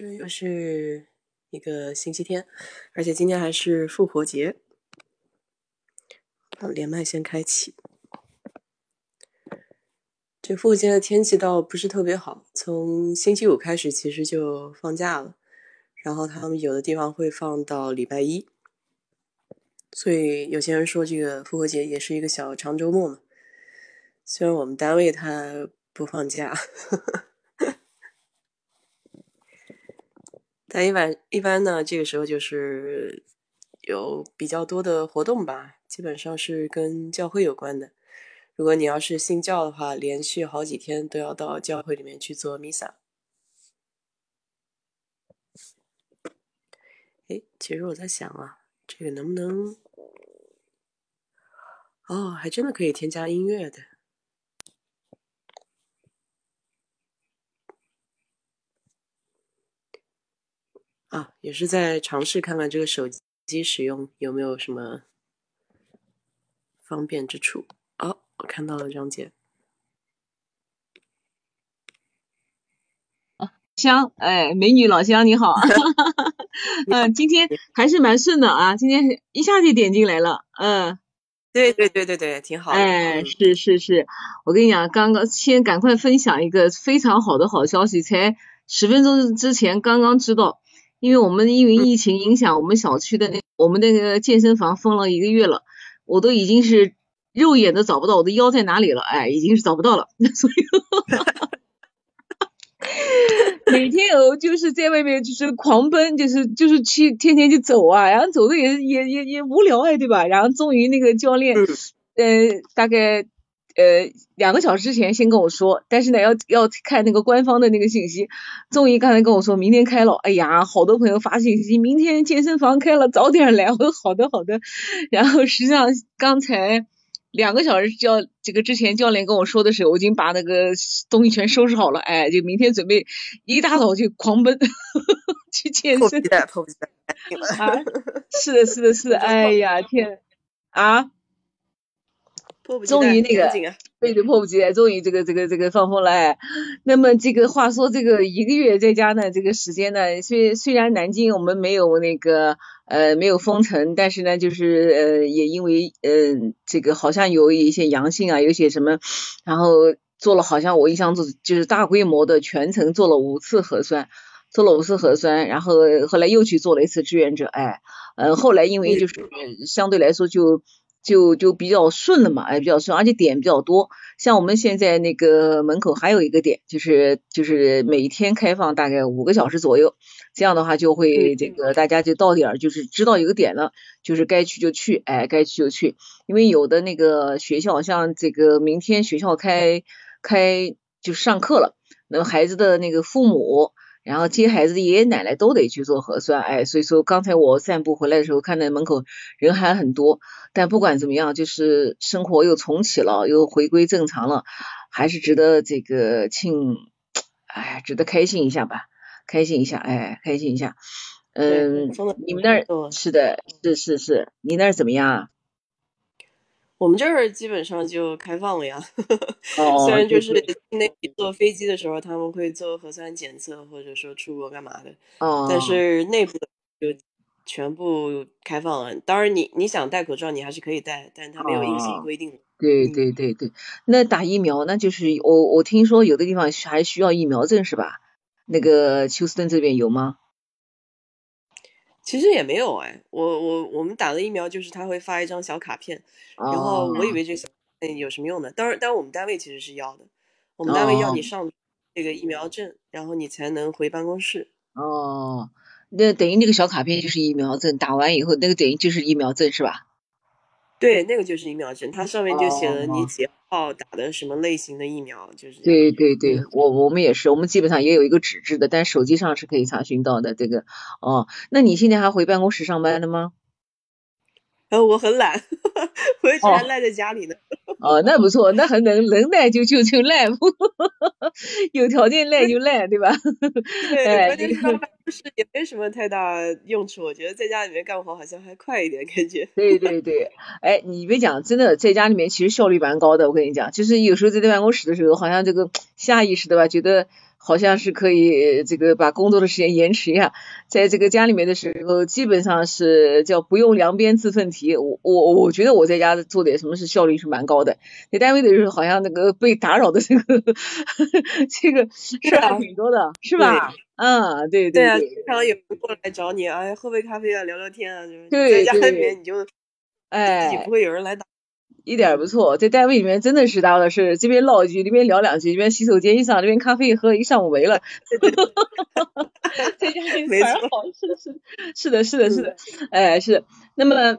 这又是一个星期天，而且今天还是复活节。连麦先开启。这复活节的天气倒不是特别好，从星期五开始其实就放假了，然后他们有的地方会放到礼拜一，所以有些人说这个复活节也是一个小长周末嘛。虽然我们单位他不放假。呵 呵但一般一般呢，这个时候就是有比较多的活动吧，基本上是跟教会有关的。如果你要是信教的话，连续好几天都要到教会里面去做弥撒。哎，其实我在想啊，这个能不能……哦，还真的可以添加音乐的。啊，也是在尝试看看这个手机使用有没有什么方便之处。哦，我看到了张姐。啊，香，哎，美女老乡你好。嗯，今天还是蛮顺的啊，今天一下就点进来了。嗯，对对对对对，挺好。哎，是是是，我跟你讲，刚刚先赶快分享一个非常好的好消息，才十分钟之前刚刚知道。因为我们因为疫情影响，我们小区的那我们那个健身房封了一个月了，我都已经是肉眼都找不到我的腰在哪里了，哎，已经是找不到了，所以 每天我就是在外面就是狂奔，就是就是去天天去走啊，然后走的也也也也无聊哎，对吧？然后终于那个教练，呃，大概。呃，两个小时之前先跟我说，但是呢，要要看那个官方的那个信息。终于刚才跟我说明天开了，哎呀，好多朋友发信息，明天健身房开了，早点来。我说好的好的。然后实际上刚才两个小时教这个之前教练跟我说的时候，我已经把那个东西全收拾好了，哎，就明天准备一大早就狂奔 去健身。迫不及待，迫不及待。啊，是的，是的，是的，哎呀天啊！终于那个，对对，迫不及待，终于这个这个这个放风了哎。那么这个话说，这个一个月在家呢，这个时间呢，虽虽然南京我们没有那个呃没有封城，但是呢，就是呃也因为呃这个好像有一些阳性啊，有些什么，然后做了好像我印象中就是大规模的全程做了五次核酸，做了五次核酸，然后后来又去做了一次志愿者哎，嗯后来因为就是相对来说就。就就比较顺了嘛，哎，比较顺，而且点比较多。像我们现在那个门口还有一个点，就是就是每天开放大概五个小时左右，这样的话就会这个大家就到点儿，就是知道一个点了，就是该去就去，哎，该去就去。因为有的那个学校，像这个明天学校开开就上课了，那么孩子的那个父母。然后接孩子的爷爷奶奶都得去做核酸，哎，所以说刚才我散步回来的时候，看到门口人还很多。但不管怎么样，就是生活又重启了，又回归正常了，还是值得这个庆，哎，值得开心一下吧，开心一下，哎，开心一下。嗯，你们那儿是的，是是是，你那儿怎么样啊？我们这儿基本上就开放了呀，虽然就是那坐飞机的时候他们会做核酸检测，或者说出国干嘛的，但是内部就全部开放了。当然，你你想戴口罩，你还是可以戴，但是它没有硬性规定。对对对对，那打疫苗那就是我我听说有的地方还需要疫苗证是吧？那个休斯顿这边有吗？其实也没有哎，我我我们打的疫苗就是他会发一张小卡片，然后我以为这小有什么用呢，当然，但我们单位其实是要的，我们单位要你上这个疫苗证，然后你才能回办公室。哦，那等于那个小卡片就是疫苗证，打完以后那个等于就是疫苗证是吧？对，那个就是疫苗证，它上面就写了你几。哦，打的什么类型的疫苗？就是对对对，我我们也是，我们基本上也有一个纸质的，但手机上是可以查询到的。这个哦，那你现在还回办公室上班的吗？呃，我很懒，我一直还赖在家里呢。哦，那不错，那很能能赖就就就赖，有条件赖就赖，对吧？对，关键办公室也没什么太大用处，我觉得在家里面干活好像还快一点，感觉。对对对，哎，你别讲，真的在家里面其实效率蛮高的，我跟你讲，就是有时候在办公室的时候，好像这个下意识的吧，觉得好像是可以这个把工作的时间延迟一下，在这个家里面的时候，基本上是叫不用量边自奋蹄。我我我觉得我在家做点什么事效率是蛮高的，在单位的时候好像那个被打扰的这个 这个事儿挺多的，是吧？嗯，对对。对啊，经常有人过来找你，哎，喝杯咖啡啊，聊聊天啊，就是在家里面你就哎，自己不会有人来打。一点不错，在单位里面真的是大的是这边唠一句，那边聊两句，这边洗手间一上，那边咖啡一喝，一上午没了。在家 里反而好，是的，是的，是的，是的，是的，哎，是。那么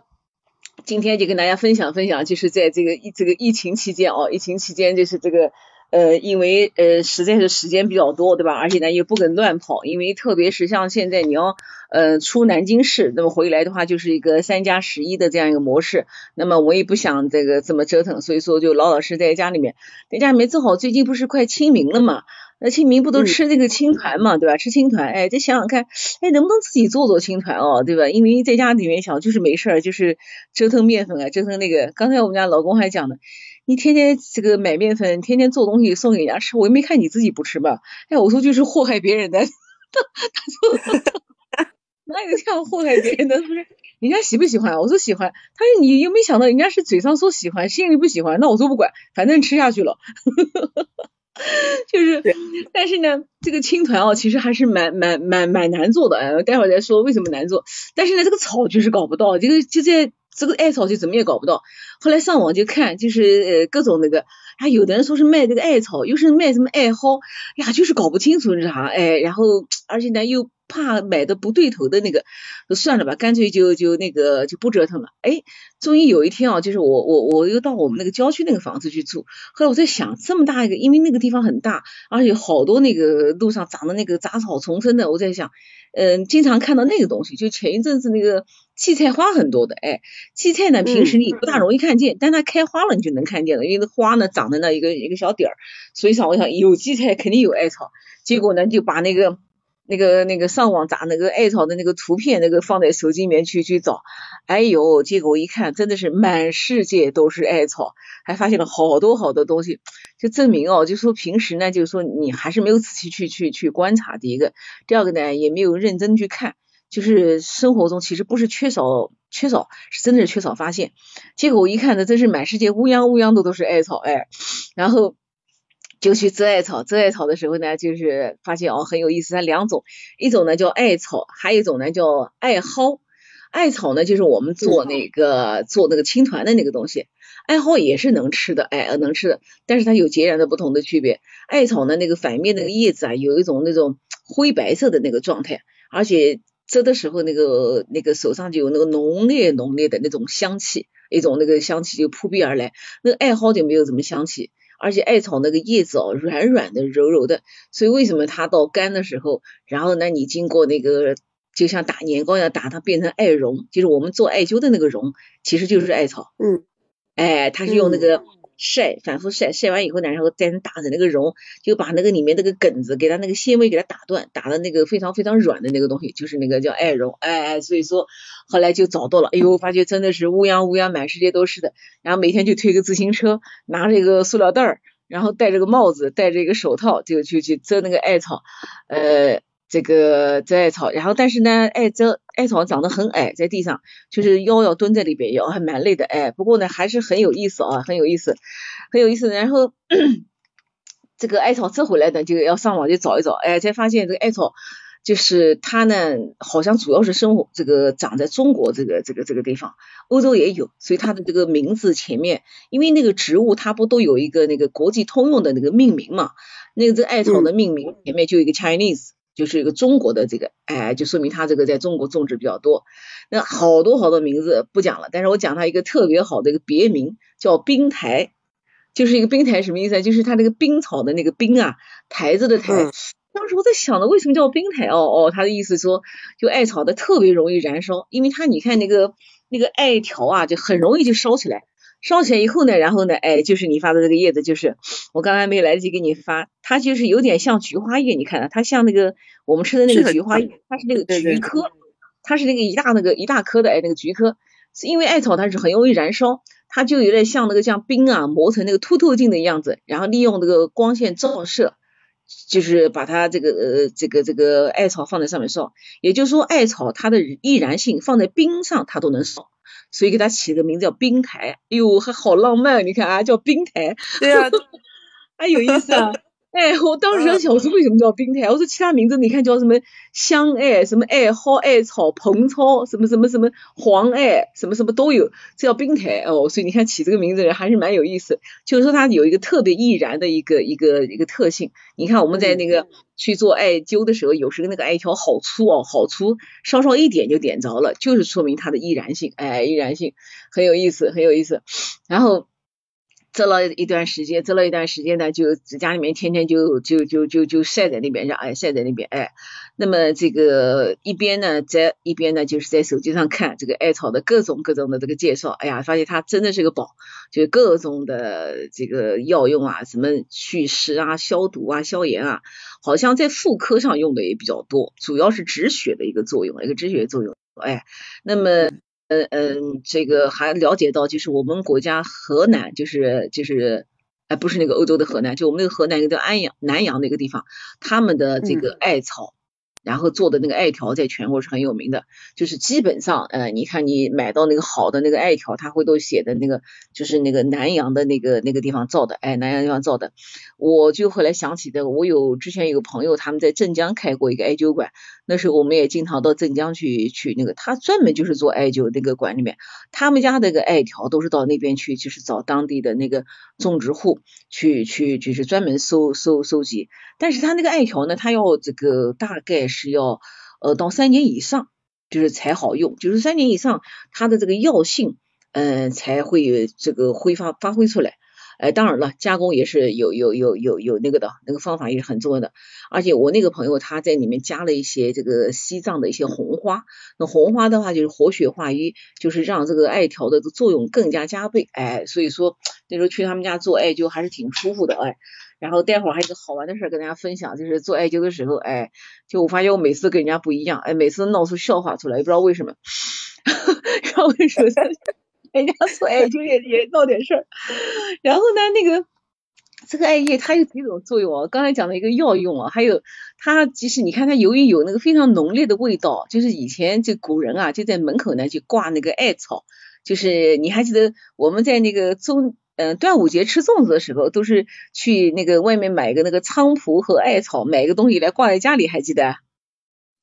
今天就跟大家分享分享，就是在这个疫这个疫情期间哦，疫情期间就是这个。呃，因为呃实在是时间比较多，对吧？而且呢又不肯乱跑，因为特别是像现在你要呃出南京市，那么回来的话就是一个三加十一的这样一个模式。那么我也不想这个这么折腾，所以说就老老实在家里面，在家里面正好最近不是快清明了嘛？那清明不都吃那个青团嘛，对吧？吃青团，哎，再想想看，哎，能不能自己做做青团哦，对吧？因为在家里面想就是没事儿，就是折腾面粉啊，折腾那个。刚才我们家老公还讲呢。你天天这个买面粉，天天做东西送给人家吃，我又没看你自己不吃吧？哎，我说就是祸害别人的，他 他说哪有这样祸害别人的？不是人家喜不喜欢？我说喜欢。他说你又没想到人家是嘴上说喜欢，心里不喜欢。那我说不管，反正吃下去了。就是，但是呢，这个青团哦，其实还是蛮蛮蛮蛮难做的。哎，待会儿再说为什么难做。但是呢，这个草就是搞不到，这个就在。这个艾草就怎么也搞不到，后来上网就看，就是各种那个，还有的人说是卖这个艾草，又是卖什么艾蒿，呀就是搞不清楚是啥，哎，然后而且呢又。怕买的不对头的那个，算了吧，干脆就就那个就不折腾了。哎，终于有一天啊，就是我我我又到我们那个郊区那个房子去住。后来我在想，这么大一个，因为那个地方很大，而且好多那个路上长的那个杂草丛生的，我在想，嗯，经常看到那个东西。就前一阵子那个荠菜花很多的，哎，荠菜呢平时你不大容易看见，但它开花了你就能看见了，因为那花呢长在那一个一个小点儿，所以想我想有荠菜肯定有艾草。结果呢就把那个。那个那个上网找那个艾草的那个图片，那个放在手机里面去去找，哎呦，结果我一看，真的是满世界都是艾草，还发现了好多好多东西，就证明哦，就说平时呢，就是说你还是没有仔细去去去观察，第一个，第二个呢，也没有认真去看，就是生活中其实不是缺少缺少，是真的是缺少发现，结果我一看呢，真是满世界乌泱乌泱的都是艾草，哎，然后。就去择艾草，择艾草的时候呢，就是发现哦很有意思，它两种，一种呢叫艾草，还有一种呢叫艾蒿。艾草呢就是我们做那个做那个青团的那个东西，艾蒿也是能吃的，哎能吃的，但是它有截然的不同的区别。艾草呢那个反面那个叶子啊，有一种那种灰白色的那个状态，而且摘的时候那个那个手上就有那个浓烈浓烈的那种香气，一种那个香气就扑鼻而来。那个艾蒿就没有什么香气。而且艾草那个叶子哦，软软的、柔柔的，所以为什么它到干的时候，然后呢，你经过那个就像打年糕一样打，它变成艾绒，就是我们做艾灸的那个绒，其实就是艾草。嗯，哎，它是用那个。晒，反复晒，晒完以后呢，然后再打成那个绒，就把那个里面那个梗子，给它那个纤维给它打断，打的那个非常非常软的那个东西，就是那个叫艾绒，哎，所以说后来就找到了，哎呦，发觉真的是乌泱乌泱，满世界都是的，然后每天就推个自行车，拿着一个塑料袋儿，然后戴着个帽子，戴着一个手套，就去去遮那个艾草，呃。这个摘艾草，然后但是呢，艾这艾草长得很矮，在地上就是腰要蹲在里边，腰还蛮累的，哎，不过呢还是很有意思啊，很有意思，很有意思。然后这个艾草摘回来呢，就要上网去找一找，哎，才发现这个艾草就是它呢，好像主要是生活这个长在中国这个这个这个地方，欧洲也有，所以它的这个名字前面，因为那个植物它不都有一个那个国际通用的那个命名嘛，那个这艾草的命名前面就有一个 Chinese。就是一个中国的这个，哎，就说明它这个在中国种植比较多。那好多好多名字不讲了，但是我讲它一个特别好的一个别名，叫冰台，就是一个冰台什么意思？就是它那个冰草的那个冰啊，台子的台。当时我在想的，为什么叫冰台？哦哦，他的意思说，就艾草的特别容易燃烧，因为它你看那个那个艾条啊，就很容易就烧起来。烧起来以后呢，然后呢，哎，就是你发的这个叶子，就是我刚才没来得及给你发，它就是有点像菊花叶，你看它像那个我们吃的那个菊花叶，它是那个菊科，它是那个一大那个一大颗的哎那个菊科，是因为艾草它是很容易燃烧，它就有点像那个像冰啊磨成那个凸透镜的样子，然后利用那个光线照射，就是把它这个呃这个这个艾草放在上面烧，也就是说艾草它的易燃性放在冰上它都能烧，所以给它起个名字叫冰台。哎呦，还好浪漫，你看啊，叫冰台。对啊，还有意思啊。哎，我当时想说为什么叫冰台？我说其他名字你看叫什么香艾、什么艾蒿、艾草、蓬草，什么什么什么黄艾，什么什么都有，这叫冰台哦。所以你看起这个名字人还是蛮有意思，就是说它有一个特别易燃的一个一个一个特性。你看我们在那个去做艾灸的时候，有时候那个艾条好粗哦，好粗，稍稍一点就点着了，就是说明它的易燃性，哎，易燃性很有意思，很有意思。然后。做了一段时间，做了一段时间呢，就家里面天天就就就就就晒在那边，让哎晒在那边哎。那么这个一边呢，在一边呢，就是在手机上看这个艾草的各种各种的这个介绍，哎呀，发现它真的是个宝，就各种的这个药用啊，什么祛湿啊、消毒啊、消炎啊，好像在妇科上用的也比较多，主要是止血的一个作用，一个止血作用，哎，那么。嗯嗯，这个还了解到，就是我们国家河南，就是就是，哎，不是那个欧洲的河南，就我们那个河南一个叫安阳南阳那个地方，他们的这个艾草。然后做的那个艾条在全国是很有名的，就是基本上，呃，你看你买到那个好的那个艾条，它会都写的那个，就是那个南阳的那个那个地方造的，哎，南阳地方造的。我就后来想起的，我有之前有个朋友他们在镇江开过一个艾灸馆，那时候我们也经常到镇江去去那个，他专门就是做艾灸那个馆里面，他们家那个艾条都是到那边去，就是找当地的那个种植户去去就是专门收收收集，但是他那个艾条呢，他要这个大概。是要呃到三年以上，就是才好用，就是三年以上，它的这个药性嗯才会这个挥发发挥出来。哎，当然了，加工也是有有有有有那个的，那个方法也是很重要的。而且我那个朋友他在里面加了一些这个西藏的一些红花，那红花的话就是活血化瘀，就是让这个艾条的作用更加加倍。哎，所以说那时候去他们家做艾灸还是挺舒服的。哎。然后待会儿还有个好玩的事儿跟大家分享，就是做艾灸的时候，哎，就我发现我每次跟人家不一样，哎，每次闹出笑话出来，也不知道为什么。然后我就说，人家做艾灸也也闹点事儿。然后呢，那个这个艾叶它有几种作用啊？刚才讲了一个药用啊，还有它即使你看它由于有那个非常浓烈的味道，就是以前这古人啊就在门口呢就挂那个艾草，就是你还记得我们在那个中。嗯，端午节吃粽子的时候，都是去那个外面买个那个菖蒲和艾草，买个东西来挂在家里，还记得？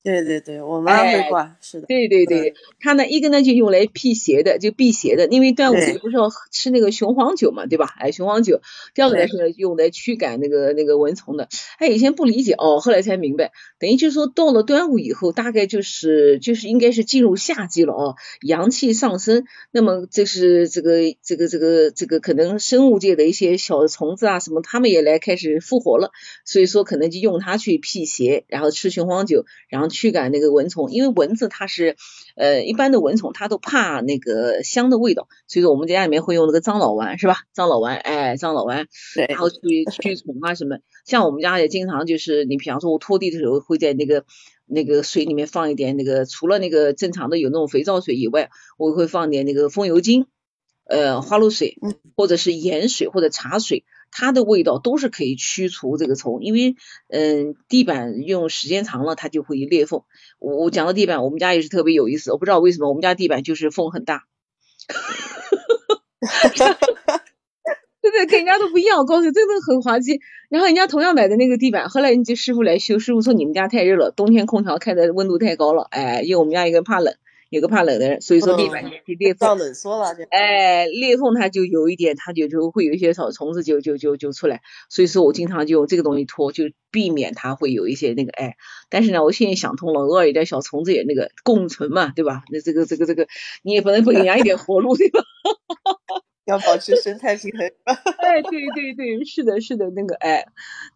对对对，我妈会挂，是的。对对对，它呢一个呢就用来辟邪的，就辟邪的，因为端午节不是要吃那个雄黄酒嘛，对吧？哎，雄黄酒。第二个呢是用来驱赶那个那个蚊虫的。哎，以前不理解哦，后来才明白，等于就是说到了端午以后，大概就是就是应该是进入夏季了哦，阳气上升，那么这是这个这个这个这个可能生物界的一些小虫子啊什么，他们也来开始复活了，所以说可能就用它去辟邪，然后吃雄黄酒，然后。驱赶那个蚊虫，因为蚊子它是呃一般的蚊虫，它都怕那个香的味道，所以说我们家里面会用那个樟脑丸，是吧？樟脑丸，哎，樟脑丸，对，然后去驱虫啊什么。像我们家也经常就是，你比方说我拖地的时候，会在那个那个水里面放一点那个，除了那个正常的有那种肥皂水以外，我会放点那个风油精，呃，花露水，或者是盐水或者茶水。它的味道都是可以驱除这个虫，因为嗯，地板用时间长了它就会裂缝。我我讲到地板，我们家也是特别有意思，我不知道为什么我们家地板就是缝很大，对对，跟人家都不一样，我告诉你，真的很滑稽。然后人家同样买的那个地板，后来人家师傅来修，师傅说你们家太热了，冬天空调开的温度太高了，哎，因为我们家一个怕冷。有个怕冷的人，所以说地板就裂缝，冷缩了。哎，裂缝它就有一点，它就就会有一些小虫子就就就就出来。所以说我经常就用这个东西拖，就避免它会有一些那个哎。但是呢，我现在想通了，偶尔一点小虫子也那个共存嘛，对吧？那这个这个这个，你也不能不给人家一点活路，对吧？要保持生态平衡。哎，对对对，是的，是的，那个哎。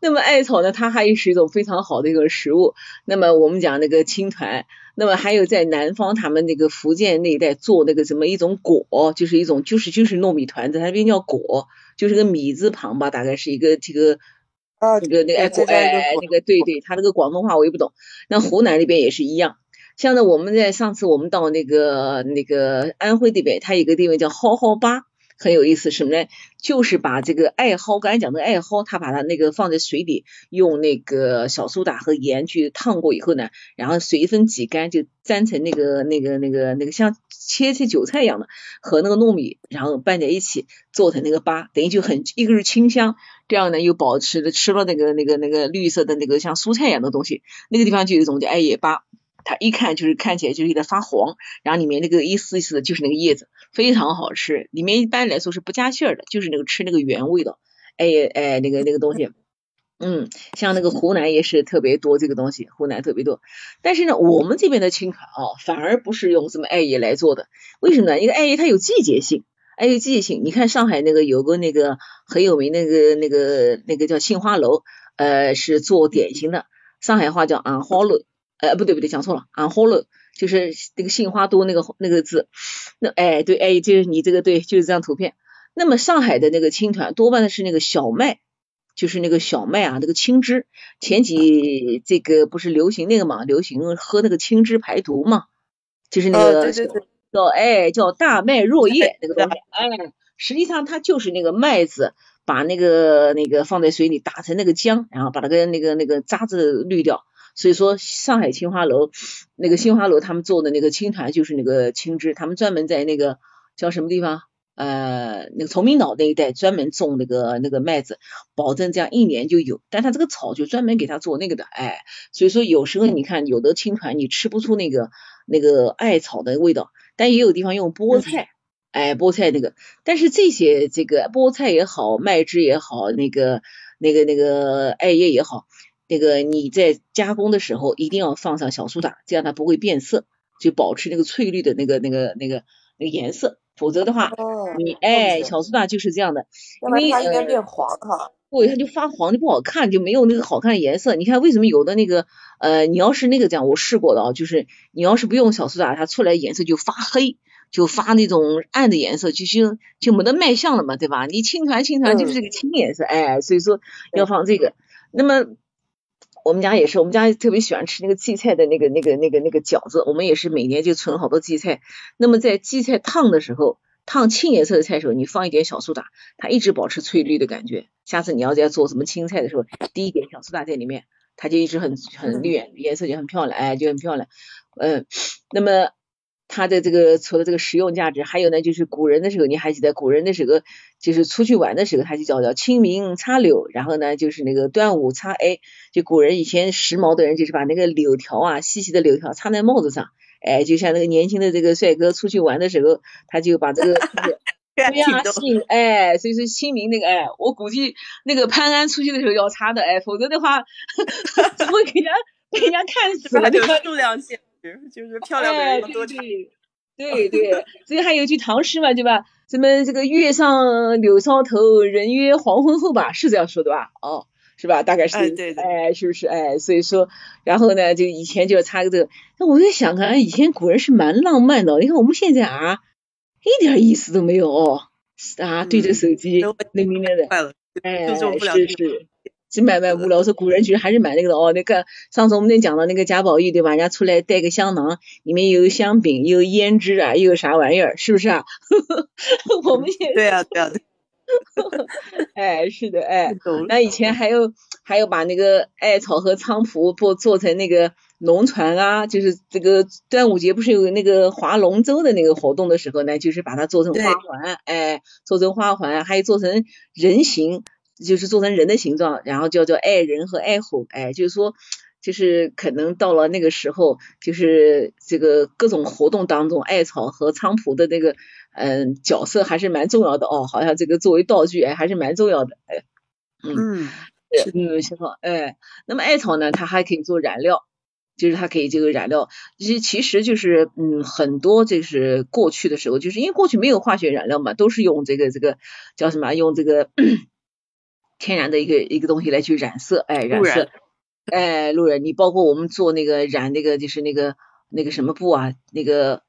那么艾草呢，它还是一种非常好的一个食物。那么我们讲那个青团。那么还有在南方，他们那个福建那一带做那个什么一种果，就是一种就是就是糯米团子，它那边叫果，就是个米字旁吧，大概是一个这个啊，那个那个哎果哎那个对对，他那个广东话我也不懂。那湖南那边也是一样，像呢我们在上次我们到那个那个安徽那边，它有个地方叫蒿蒿粑，很有意思，什么呢？就是把这个艾蒿，刚才讲的艾蒿，它把它那个放在水里，用那个小苏打和盐去烫过以后呢，然后水分挤干，就粘成那个那个那个那个像切切韭菜一样的，和那个糯米，然后拌在一起做成那个粑，等于就很一个是清香，这样呢又保持了吃了那个那个那个绿色的那个像蔬菜一样的东西，那个地方就有一种叫艾叶粑。它一看就是看起来就是有点发黄，然后里面那个一丝一丝的，就是那个叶子，非常好吃。里面一般来说是不加馅儿的，就是那个吃那个原味的。哎哎，那个那个东西，嗯，像那个湖南也是特别多这个东西，湖南特别多。但是呢，我们这边的青团啊，反而不是用什么艾叶来做的。为什么呢？因为艾叶它有季节性，艾叶季节性。你看上海那个有个那个很有名那个那个那个叫杏花楼，呃，是做点心的，上海话叫安花楼。呃，不对不对，讲错了，安花乐就是那个杏花多那个那个字，那哎对哎就是你这个对就是这张图片。那么上海的那个青团多半的是那个小麦，就是那个小麦啊那个青汁。前几这个不是流行那个嘛，流行喝那个青汁排毒嘛，就是那个叫哎叫大麦若叶那个东西，哎，实际上它就是那个麦子，把那个那个放在水里打成那个浆，然后把那个那个那个渣子滤掉。所以说，上海青花楼那个杏花楼他们做的那个青团就是那个青汁，他们专门在那个叫什么地方？呃，那个崇明岛那一带专门种那个那个麦子，保证这样一年就有。但他这个草就专门给他做那个的，哎，所以说有时候你看有的青团你吃不出那个那个艾草的味道，但也有地方用菠菜，哎，菠菜那个，但是这些这个菠菜也好，麦汁也好，那个那个那个艾叶也好。那个你在加工的时候一定要放上小苏打，这样它不会变色，就保持那个翠绿的那个那个那个那个颜色。否则的话，你哎，小苏打就是这样的，因为它应该变黄哈。对，它就发黄就不好看，就没有那个好看的颜色。你看为什么有的那个呃，你要是那个这样，我试过的啊，就是你要是不用小苏打，它出来颜色就发黑，就发那种暗的颜色，就就就没得卖相了嘛，对吧？你青团青团就是这个青颜色，哎，所以说要放这个。那么。我们家也是，我们家特别喜欢吃那个荠菜的那个、那个、那个、那个饺子。我们也是每年就存好多荠菜。那么在荠菜烫的时候，烫青颜色的菜时候，你放一点小苏打，它一直保持翠绿的感觉。下次你要再做什么青菜的时候，滴一点小苏打在里面，它就一直很很绿，颜色就很漂亮，哎，就很漂亮。嗯，那么。它的这个除了这个实用价值，还有呢，就是古人的时候，你还记得古人的时候，就是出去玩的时候，他就叫叫清明插柳，然后呢，就是那个端午插哎，就古人以前时髦的人，就是把那个柳条啊，细细的柳条插在帽子上，哎，就像那个年轻的这个帅哥出去玩的时候，他就把这个 对呀，姓哎，所以说清明那个哎，我估计那个潘安出去的时候要插的哎，否则的话 怎么给人家给人家看死了，这个数量限。就是漂亮的人多对对，所以还有句唐诗嘛，对吧？什么这个月上柳梢头，人约黄昏后吧，是这样说的吧？哦，是吧？大概是，哎对对，哎是不是？哎，所以说，然后呢，就以前就要插个这个，那我就想，看以前古人是蛮浪漫的，你看我们现在啊，一点意思都没有哦，啊，对着手机，那明白的，哎，是是。是买卖无聊，说古人其实还是买那个的哦。那个上次我们那讲到那个贾宝玉对吧？人家出来带个香囊，里面有香饼，有胭脂啊，又有啥玩意儿，是不是啊？我们也对啊对啊。对 哎，是的，哎，那以前还有还有把那个艾草和菖蒲做做成那个龙船啊，就是这个端午节不是有那个划龙舟的那个活动的时候呢，就是把它做成花环，哎，做成花环，还有做成人形。就是做成人的形状，然后叫做爱人和爱虎，哎，就是说，就是可能到了那个时候，就是这个各种活动当中，艾草和菖蒲的那个嗯角色还是蛮重要的哦，好像这个作为道具哎还是蛮重要的，哎，嗯，嗯，情况，哎，那么艾草呢，它还可以做染料，就是它可以这个染料，其实其实就是嗯很多就是过去的时候，就是因为过去没有化学染料嘛，都是用这个这个叫什么用这个。天然的一个一个东西来去染色，哎，染色，哎，路人，你包括我们做那个染那个就是那个那个什么布啊，那个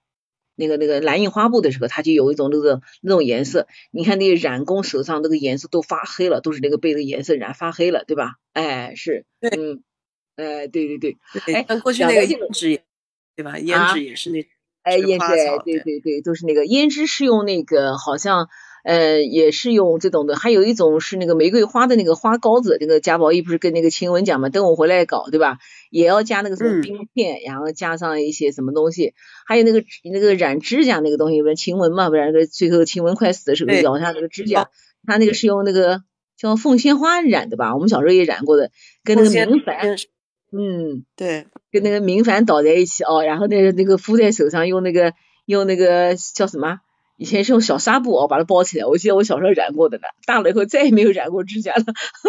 那个那个蓝印花布的时候，它就有一种那个那种颜色。你看那个染工手上那个颜色都发黑了，都是那个被那个颜色染发黑了，对吧？哎，是，嗯，哎，对对对，哎，过去那个胭脂，对吧？胭脂也是那，哎，胭脂，对对对，都是那个胭脂是用那个好像。呃，也是用这种的，还有一种是那个玫瑰花的那个花膏子，那个贾宝玉不是跟那个晴雯讲嘛，等我回来搞，对吧？也要加那个什么冰片，然后加上一些什么东西，还有那个那个染指甲那个东西，不是晴雯嘛，不然最后晴雯快死的时候咬下那个指甲，他那个是用那个叫凤仙花染的吧？我们小时候也染过的，跟那个明矾，嗯，对，跟那个明矾倒在一起哦，然后那个那个敷在手上，用那个用那个叫什么？以前是用小纱布哦把它包起来，我记得我小时候染过的呢，大了以后再也没有染过指甲了。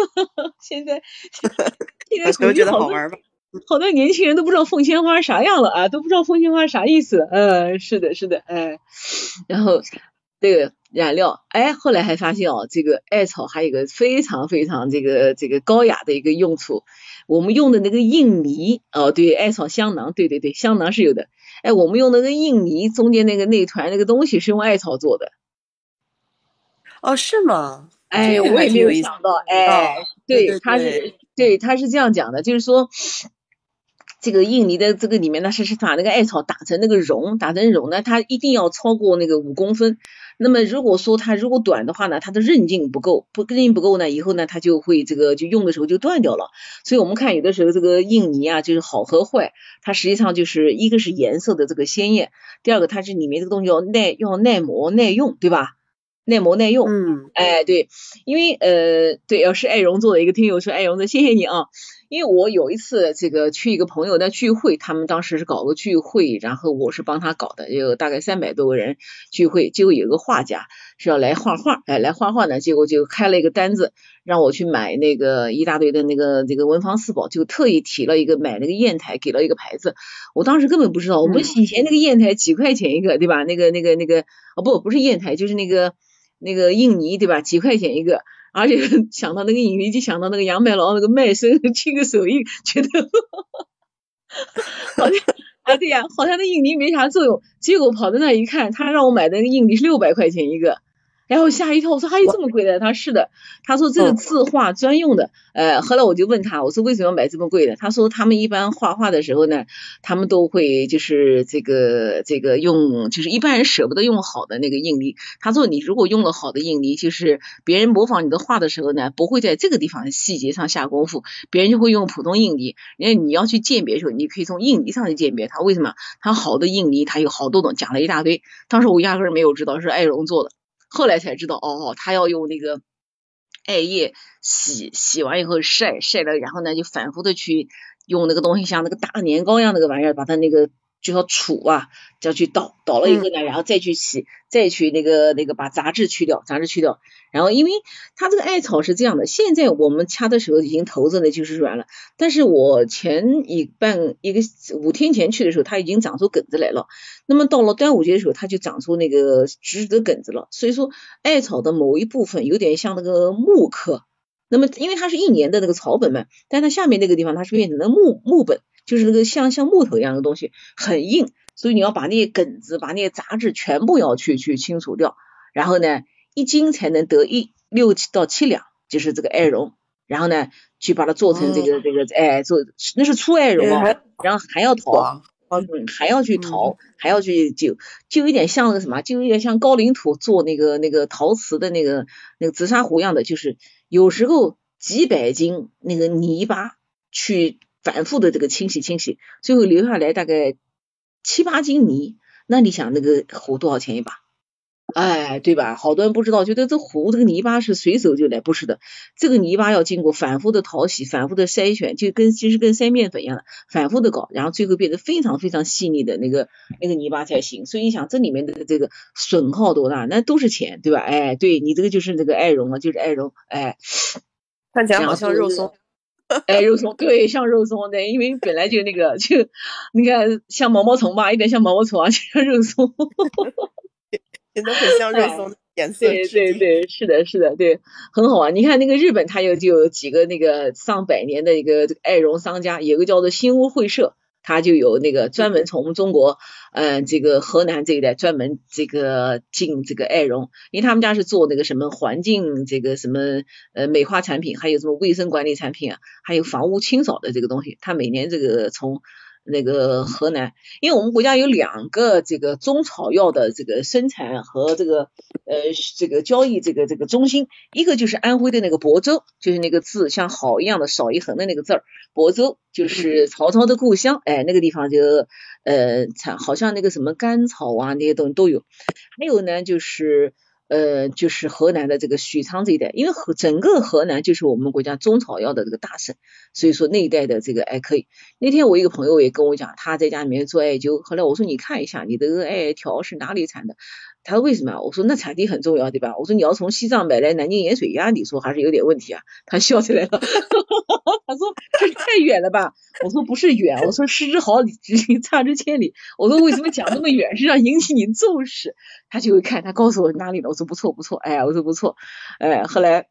现在现在回觉得好玩吧？好多年轻人都不知道凤仙花啥样了啊，都不知道凤仙花啥意思。嗯，是的，是的，哎，然后这个染料，哎，后来还发现哦，这个艾草还有一个非常非常这个这个高雅的一个用处。我们用的那个印泥，哦，对，艾草香囊，对对对，香囊是有的。哎，我们用那个印泥中间那个那团那个东西是用艾草做的。哦，是吗？哎，我也没有想到，哎，对，他是对他是这样讲的，就是说。这个印泥的这个里面呢，是是把那个艾草打成那个绒，打成绒呢，它一定要超过那个五公分。那么如果说它如果短的话呢，它的韧劲不够，不韧劲不够呢，以后呢它就会这个就用的时候就断掉了。所以我们看有的时候这个印泥啊，就是好和坏，它实际上就是一个是颜色的这个鲜艳，第二个它是里面这个东西要耐要耐磨耐用，对吧？耐磨耐用。嗯，哎对，因为呃对，要是艾绒做的一个听友说艾绒的，谢谢你啊。因为我有一次这个去一个朋友的聚会，他们当时是搞个聚会，然后我是帮他搞的，有大概三百多个人聚会，结果有个画家是要来画画，哎，来画画呢，结果就开了一个单子，让我去买那个一大堆的那个这个文房四宝，就特意提了一个买那个砚台，给了一个牌子，我当时根本不知道，我们以前那个砚台几块钱一个，对吧？那个那个那个哦不，不是砚台，就是那个那个印尼，对吧？几块钱一个。而且 想到那个印尼，就想到那个杨白劳那个卖身亲个手印，觉得哈哈哈好像啊对 呀，好像那印尼没啥作用。结果跑到那一看，他让我买的那个印尼是六百块钱一个。然后吓一跳，我说还有这么贵的？他说是的，他说这是字画专用的。呃，后来我就问他，我说为什么要买这么贵的？他说他们一般画画的时候呢，他们都会就是这个这个用，就是一般人舍不得用好的那个印泥。他说你如果用了好的印泥，就是别人模仿你的画的时候呢，不会在这个地方细节上下功夫，别人就会用普通印泥。因为你要去鉴别的时候，你可以从印泥上去鉴别它。为什么？它好的印泥它有好多种，讲了一大堆。当时我压根儿没有知道是艾绒做的。后来才知道，哦，他要用那个艾叶洗，洗完以后晒，晒了，然后呢就反复的去用那个东西，像那个大年糕一样那个玩意儿，把它那个。就要杵啊，就要去倒，倒了以后呢，然后再去洗，再去那个那个把杂质去掉，杂质去掉。然后因为它这个艾草是这样的，现在我们掐的时候已经头子呢就是软了，但是我前一半一个五天前去的时候，它已经长出梗子来了。那么到了端午节的时候，它就长出那个直的梗子了。所以说艾草的某一部分有点像那个木刻，那么因为它是一年的那个草本嘛，但它下面那个地方它是变成了木木本。就是那个像像木头一样的东西，很硬，所以你要把那些梗子、把那些杂质全部要去去清除掉，然后呢，一斤才能得一六七到七两，就是这个艾绒，然后呢，去把它做成这个这个，哎，做那是粗艾绒啊，然后还要淘，嗯，还要去淘，还要去就就有点像那个什么，就有点像高岭土做那个那个陶瓷的那个那个紫砂壶一样的，就是有时候几百斤那个泥巴去。反复的这个清洗清洗，最后留下来大概七八斤泥，那你想那个壶多少钱一把？哎，对吧？好多人不知道，觉得这壶这个泥巴是随手就来，不是的，这个泥巴要经过反复的淘洗、反复的筛选，就跟其实跟筛面粉一样的，反复的搞，然后最后变得非常非常细腻的那个那个泥巴才行。所以你想这里面的这个损耗多大？那都是钱，对吧？哎，对你这个就是那个艾绒啊，就是艾绒，哎，看起来好像肉松。哎，肉松对，像肉松对，因为本来就那个，就你看像毛毛虫吧，有点像毛毛虫啊，就像肉松，真的很像肉松颜色。对对对，是的，是的，对，很好啊。你看那个日本，它有就有几个那个上百年的一个艾绒商家，有个叫做新屋会社。他就有那个专门从中国，嗯，这个河南这一带专门这个进这个艾绒，因为他们家是做那个什么环境这个什么呃美化产品，还有什么卫生管理产品啊，还有房屋清扫的这个东西，他每年这个从那个河南，因为我们国家有两个这个中草药的这个生产和这个呃这个交易这个这个中心，一个就是安徽的那个亳州，就是那个字像好一样的少一横的那个字儿，亳州就是曹操的故乡，哎，那个地方就呃产好像那个什么甘草啊那些东西都有，还有呢就是。呃，就是河南的这个许昌这一带，因为河整个河南就是我们国家中草药的这个大省，所以说那一带的这个还可以。那天我一个朋友也跟我讲，他在家里面做艾灸，后来我说你看一下你的艾条是哪里产的。他说为什么？我说那产地很重要，对吧？我说你要从西藏买来南京盐水鸭，你说还是有点问题啊。他笑起来了，他说这太远了吧？我说不是远，我说失之毫厘，差之千里。我说为什么讲那么远，是让引起你重视？他就会看，他告诉我哪里了。我说不错不错，哎呀，我说不错，哎，后来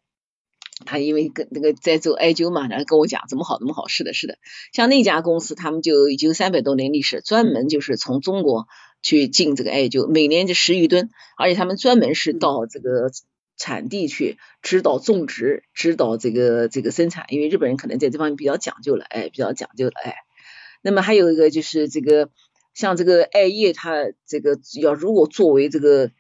他因为跟那个在做艾灸嘛，然后跟我讲怎么好怎么好。是的是的，像那家公司，他们就已经三百多年历史，专门就是从中国。去进这个艾灸，每年就十余吨，而且他们专门是到这个产地去指导种植、指导这个这个生产，因为日本人可能在这方面比较讲究了，哎，比较讲究了，哎。那么还有一个就是这个像这个艾叶，它这个要如果作为这个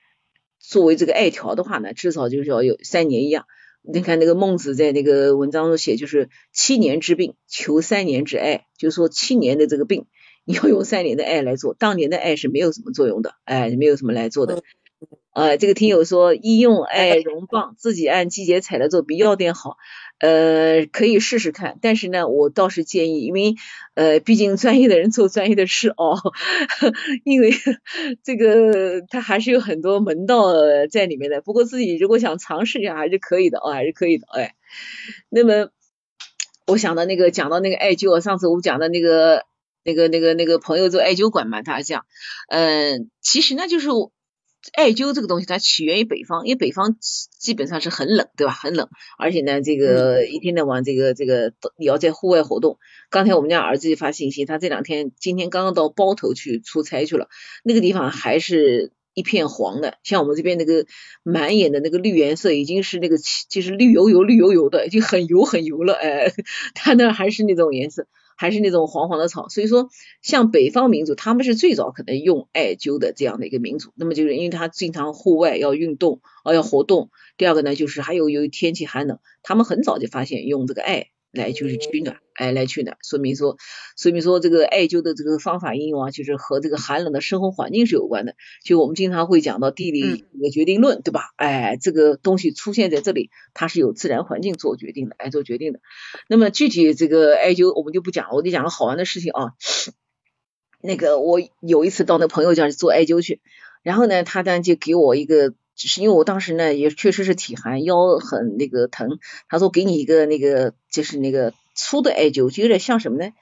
作为这个艾条的话呢，至少就是要有三年一样。你看那个孟子在那个文章中写，就是七年之病求三年之艾，就是说七年的这个病。你要用三年的爱来做，当年的爱是没有什么作用的，哎，没有什么来做的。呃，这个听友说，医用艾绒棒，自己按季节采来做比药店好，呃，可以试试看。但是呢，我倒是建议，因为呃，毕竟专业的人做专业的事哦，因为这个他还是有很多门道在里面的。不过自己如果想尝试一下，还是可以的哦，还是可以的，哎。那么我想到那个讲到那个艾灸，上次我们讲的那个。那个、那个、那个朋友做艾灸馆嘛，他讲，嗯，其实呢，就是艾灸这个东西，它起源于北方，因为北方基本上是很冷，对吧？很冷，而且呢，这个一天到晚这个这个你要在户外活动。刚才我们家儿子就发信息，他这两天今天刚刚到包头去出差去了，那个地方还是一片黄的，像我们这边那个满眼的那个绿颜色，已经是那个就是绿油油、绿油油的，已经很油很油了，哎，他那还是那种颜色。还是那种黄黄的草，所以说像北方民族，他们是最早可能用艾灸的这样的一个民族。那么就是因为他经常户外要运动啊，要活动。第二个呢，就是还有由于天气寒冷，他们很早就发现用这个艾。来就是取暖，哎，来取暖，说明说，说明说这个艾灸的这个方法应用啊，就是和这个寒冷的生活环境是有关的。就我们经常会讲到地理的决定论，对吧？哎，这个东西出现在这里，它是有自然环境做决定的，来做决定的。那么具体这个艾灸我们就不讲了，我就讲个好玩的事情啊。那个我有一次到那朋友家去做艾灸去，然后呢，他呢就给我一个。只是因为我当时呢，也确实是体寒，腰很那个疼。他说给你一个那个，就是那个粗的艾灸，就有点像什么呢？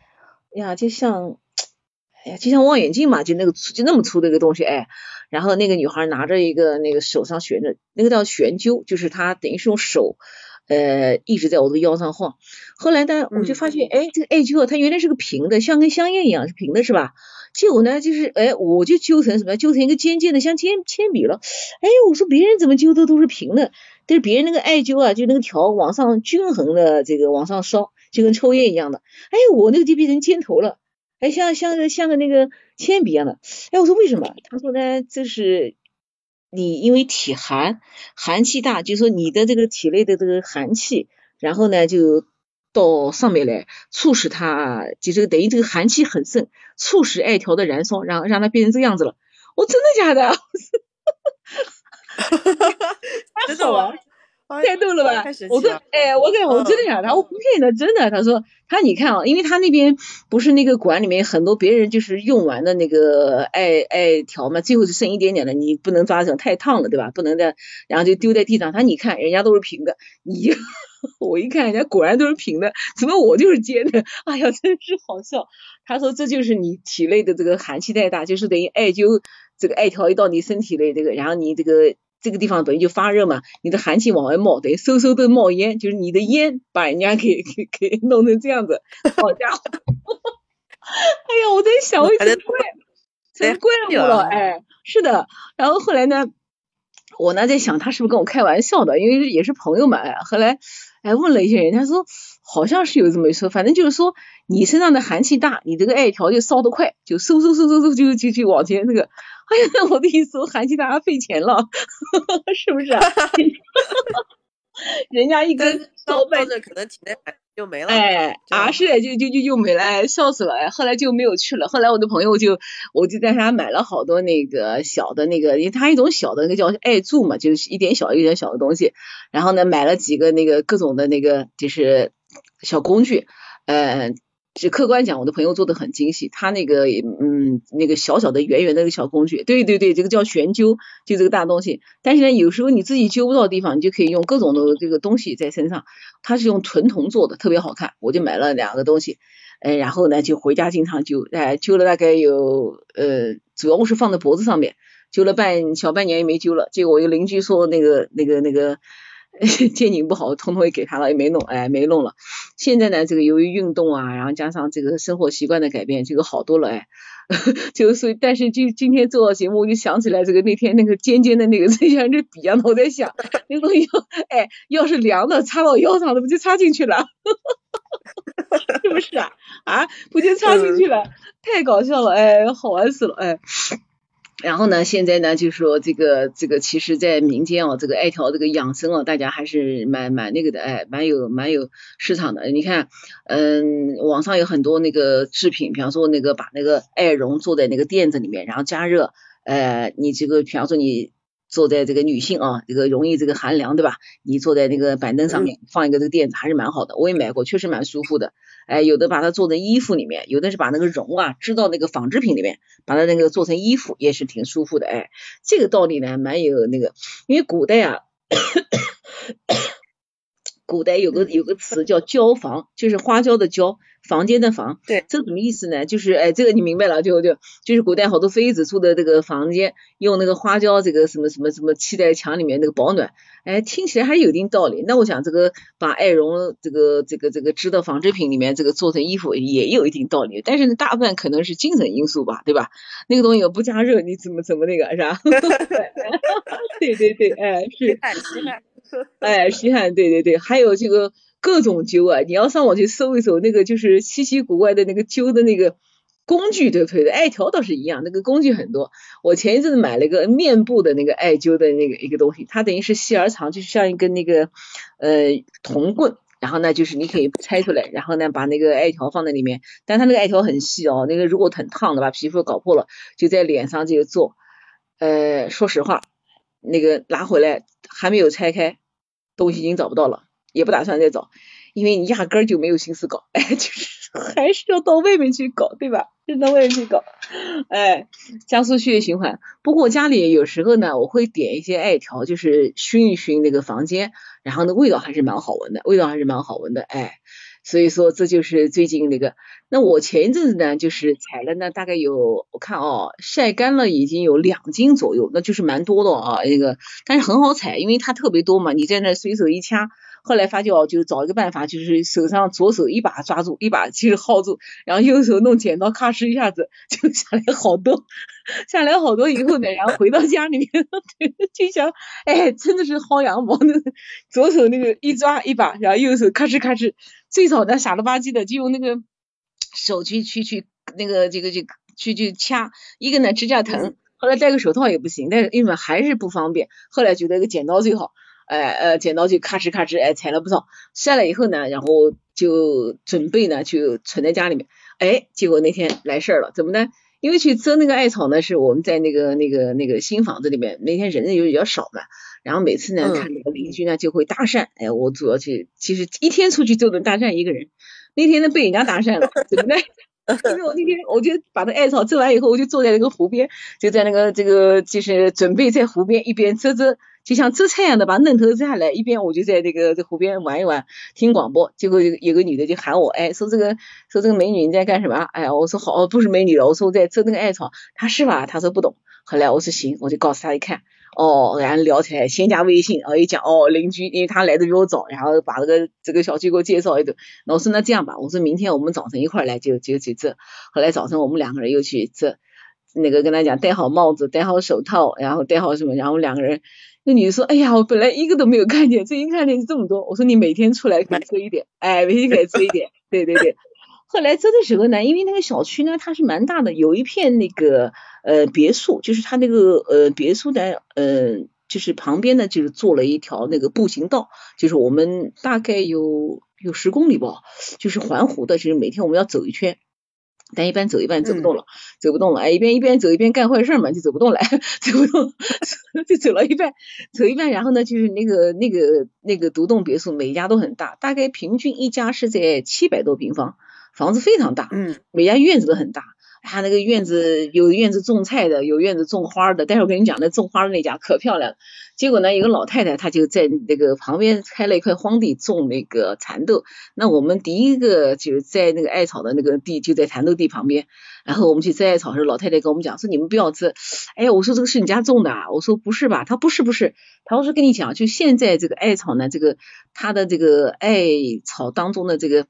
哎呀，就像，哎呀，就像望远镜嘛，就那个粗就那么粗的一个东西，哎。然后那个女孩拿着一个那个手上悬着，那个叫悬灸，就是她等于是用手呃一直在我的腰上晃。后来呢，我就发现，哎，这个艾灸它原来是个平的，像根香烟一样是平的，是吧？结果呢，就是哎，我就揪成什么？揪成一个尖尖的，像铅铅笔了。哎，我说别人怎么揪的都是平的，但是别人那个艾灸啊，就那个条往上均衡的这个往上烧，就跟抽烟一样的。哎，我那个就变成尖头了，哎，像像个像个那个铅笔一样的。哎，我说为什么？他说呢，这是你因为体寒，寒气大，就说你的这个体内的这个寒气，然后呢就。到上面来，促使它就是等于这个寒气很盛，促使艾条的燃烧，然后让它变成这个样子了。我真的假的？真的吗？太逗了吧！我说，哎，我跟我真的假的？我不骗你的，真的。他说，他你看啊，因为他那边不是那个馆里面很多别人就是用完的那个艾艾条嘛，最后就剩一点点了，你不能抓着太烫了，对吧？不能的，然后就丢在地上。他你看，人家都是平的，你 我一看人家果然都是平的，怎么我就是尖的？哎呀，真是好笑。他说这就是你体内的这个寒气太大，就是等于艾灸这个艾条一到你身体内这个，然后你这个。这个地方等于就发热嘛，你的寒气往外冒，等于嗖嗖的冒烟，就是你的烟把人家给给给弄成这样子，好家伙！哎呀，我在想，我成怪成怪物了，哎，是的。然后后来呢，我呢在想，他是不是跟我开玩笑的？因为也是朋友嘛。哎后来，哎，问了一些人，他说好像是有这么一说，反正就是说你身上的寒气大，你这个艾条就烧得快，就嗖嗖嗖嗖嗖就就就往前那个。哎呀，我的意思，我寒气大家费钱了，是不是啊？人家一根烧半着，可能体内寒就没了。哎，啊，是的，就就就就没了，哎，笑死了，哎，后来就没有去了。后来我的朋友就，我就在他买了好多那个小的那个，因为他一种小的那个叫艾柱嘛，就是一点小一点小的东西。然后呢，买了几个那个各种的那个就是小工具，嗯。就客观讲，我的朋友做的很精细，他那个嗯那个小小的圆圆的那个小工具，对对对，这个叫悬灸，就这个大东西。但是呢，有时候你自己灸不到的地方，你就可以用各种的这个东西在身上。它是用纯铜做的，特别好看，我就买了两个东西，哎，然后呢就回家经常灸，哎，灸了大概有呃，主要是放在脖子上面，灸了半小半年也没灸了。结果我一个邻居说那个那个那个。肩颈不好，通通也给他了，也没弄，哎，没弄了。现在呢，这个由于运动啊，然后加上这个生活习惯的改变，这个好多了，哎，就所以，但是就今天做到节目，我就想起来这个那天那个尖尖的那个，就像这笔啊，我在想，那东西，哎，要是凉的，插到腰上，那不就插进去了？是不是啊？啊，不就插进去了？太搞笑了，哎，好玩死了，哎。然后呢，现在呢，就是说这个这个，其实，在民间哦，这个艾条这个养生哦，大家还是蛮蛮那个的，哎，蛮有蛮有市场的。你看，嗯，网上有很多那个制品，比方说那个把那个艾绒做在那个垫子里面，然后加热，呃，你这个比方说你。坐在这个女性啊，这个容易这个寒凉，对吧？你坐在那个板凳上面放一个这个垫子，还是蛮好的。我也买过，确实蛮舒服的。哎，有的把它做成衣服里面，有的是把那个绒啊织到那个纺织品里面，把它那个做成衣服，也是挺舒服的。哎，这个道理呢，蛮有那个，因为古代啊。古代有个有个词叫椒房，就是花椒的椒，房间的房。对，这什么意思呢？就是哎，这个你明白了就就就是古代好多妃子住的这个房间，用那个花椒这个什么什么什么砌在墙里面那个保暖，哎，听起来还是有一定道理。那我想这个把艾绒这个这个这个织到纺织品里面，这个做成衣服也有一定道理。但是呢，大部分可能是精神因素吧，对吧？那个东西不加热，你怎么怎么那个是吧？对对对，哎是。哎，稀罕，对对对，还有这个各种灸啊，你要上网去搜一搜，那个就是稀奇古怪的那个灸的那个工具，对不对？艾条倒是一样，那个工具很多。我前一阵子买了一个面部的那个艾灸的那个一个东西，它等于是细而长，就是像一根那个呃铜棍，然后呢就是你可以拆出来，然后呢把那个艾条放在里面，但它那个艾条很细哦，那个如果很烫的把皮肤搞破了，就在脸上就做。呃，说实话，那个拿回来还没有拆开。东西已经找不到了，也不打算再找，因为你压根儿就没有心思搞，哎，就是还是要到外面去搞，对吧？就到外面去搞，哎，加速血液循环。不过家里有时候呢，我会点一些艾条，就是熏一熏那个房间，然后呢，味道还是蛮好闻的，味道还是蛮好闻的，哎，所以说这就是最近那个。那我前一阵子呢，就是采了呢，大概有我看哦，晒干了已经有两斤左右，那就是蛮多的啊。那个，但是很好采，因为它特别多嘛，你在那随手一掐。后来发觉就找一个办法，就是手上左手一把抓住，一把其实薅住，然后右手弄剪刀，咔哧一下子就 下来好多，下来好多以后呢，然后回到家里面就想，哎，真的是薅羊毛的，左手那个一抓一把，然后右手咔哧咔哧，最早的傻了吧唧的就用那个。手去去去那个这个这个去去掐一个呢指甲疼，后来戴个手套也不行，但是因为还是不方便，后来觉得个剪刀最好，哎呃剪刀就咔哧咔哧哎裁了不少，下来以后呢，然后就准备呢就存在家里面，哎结果那天来事儿了，怎么呢？因为去遮那个艾草呢是我们在那个那个那个新房子里面，那天人又比较少嘛，然后每次呢看那个邻居呢就会搭讪，哎我主要去其实一天出去就能搭讪一个人。那天呢被人家搭讪了，怎么的？因为我那天我就把那艾草遮完以后，我就坐在那个湖边，就在那个这个就是准备在湖边一边遮遮，就像遮菜一样的把嫩头摘下来，一边我就在那个在湖边玩一玩，听广播。结果有有个女的就喊我，哎，说这个说这个美女你在干什么？哎呀，我说好，不是美女了，我说我在摘那个艾草。她是吧？她说不懂。后来我说行，我就告诉她一看。哦，然后聊起来，先加微信，然后一讲哦，邻居，因为她来的比我早，然后把这个这个小区给我介绍一顿。我说那这样吧，我说明天我们早晨一块来就就去这。后来早晨我们两个人又去摘，那个跟她讲戴好帽子，戴好手套，然后戴好什么，然后两个人那女的说，哎呀，我本来一个都没有看见，最近看见这么多。我说你每天出来可以遮一点，哎，每天可以遮一点，对对对。后来遮的时候呢，因为那个小区呢它是蛮大的，有一片那个呃别墅，就是它那个呃别墅的呃就是旁边呢就是做了一条那个步行道，就是我们大概有有十公里吧，就是环湖的，就是每天我们要走一圈。但一般走一半走不动了，走不动了，哎，一边一边走一边干坏事嘛，就走不动了，走不动，就走了一半，走一半，然后呢，就是那个那个那个独栋别墅，每一家都很大，大概平均一家是在七百多平方，房子非常大，嗯，每家院子都很大。他那个院子有院子种菜的，有院子种花的。待会儿跟你讲，那种花的那家可漂亮。结果呢，一个老太太她就在那个旁边开了一块荒地种那个蚕豆。那我们第一个就是在那个艾草的那个地就在蚕豆地旁边。然后我们去摘艾草时候，老太太跟我们讲说：“你们不要摘。”哎呀，我说这个是你家种的啊？我说不是吧？她不是不是。她说跟你讲，就现在这个艾草呢，这个它的这个艾草当中的这个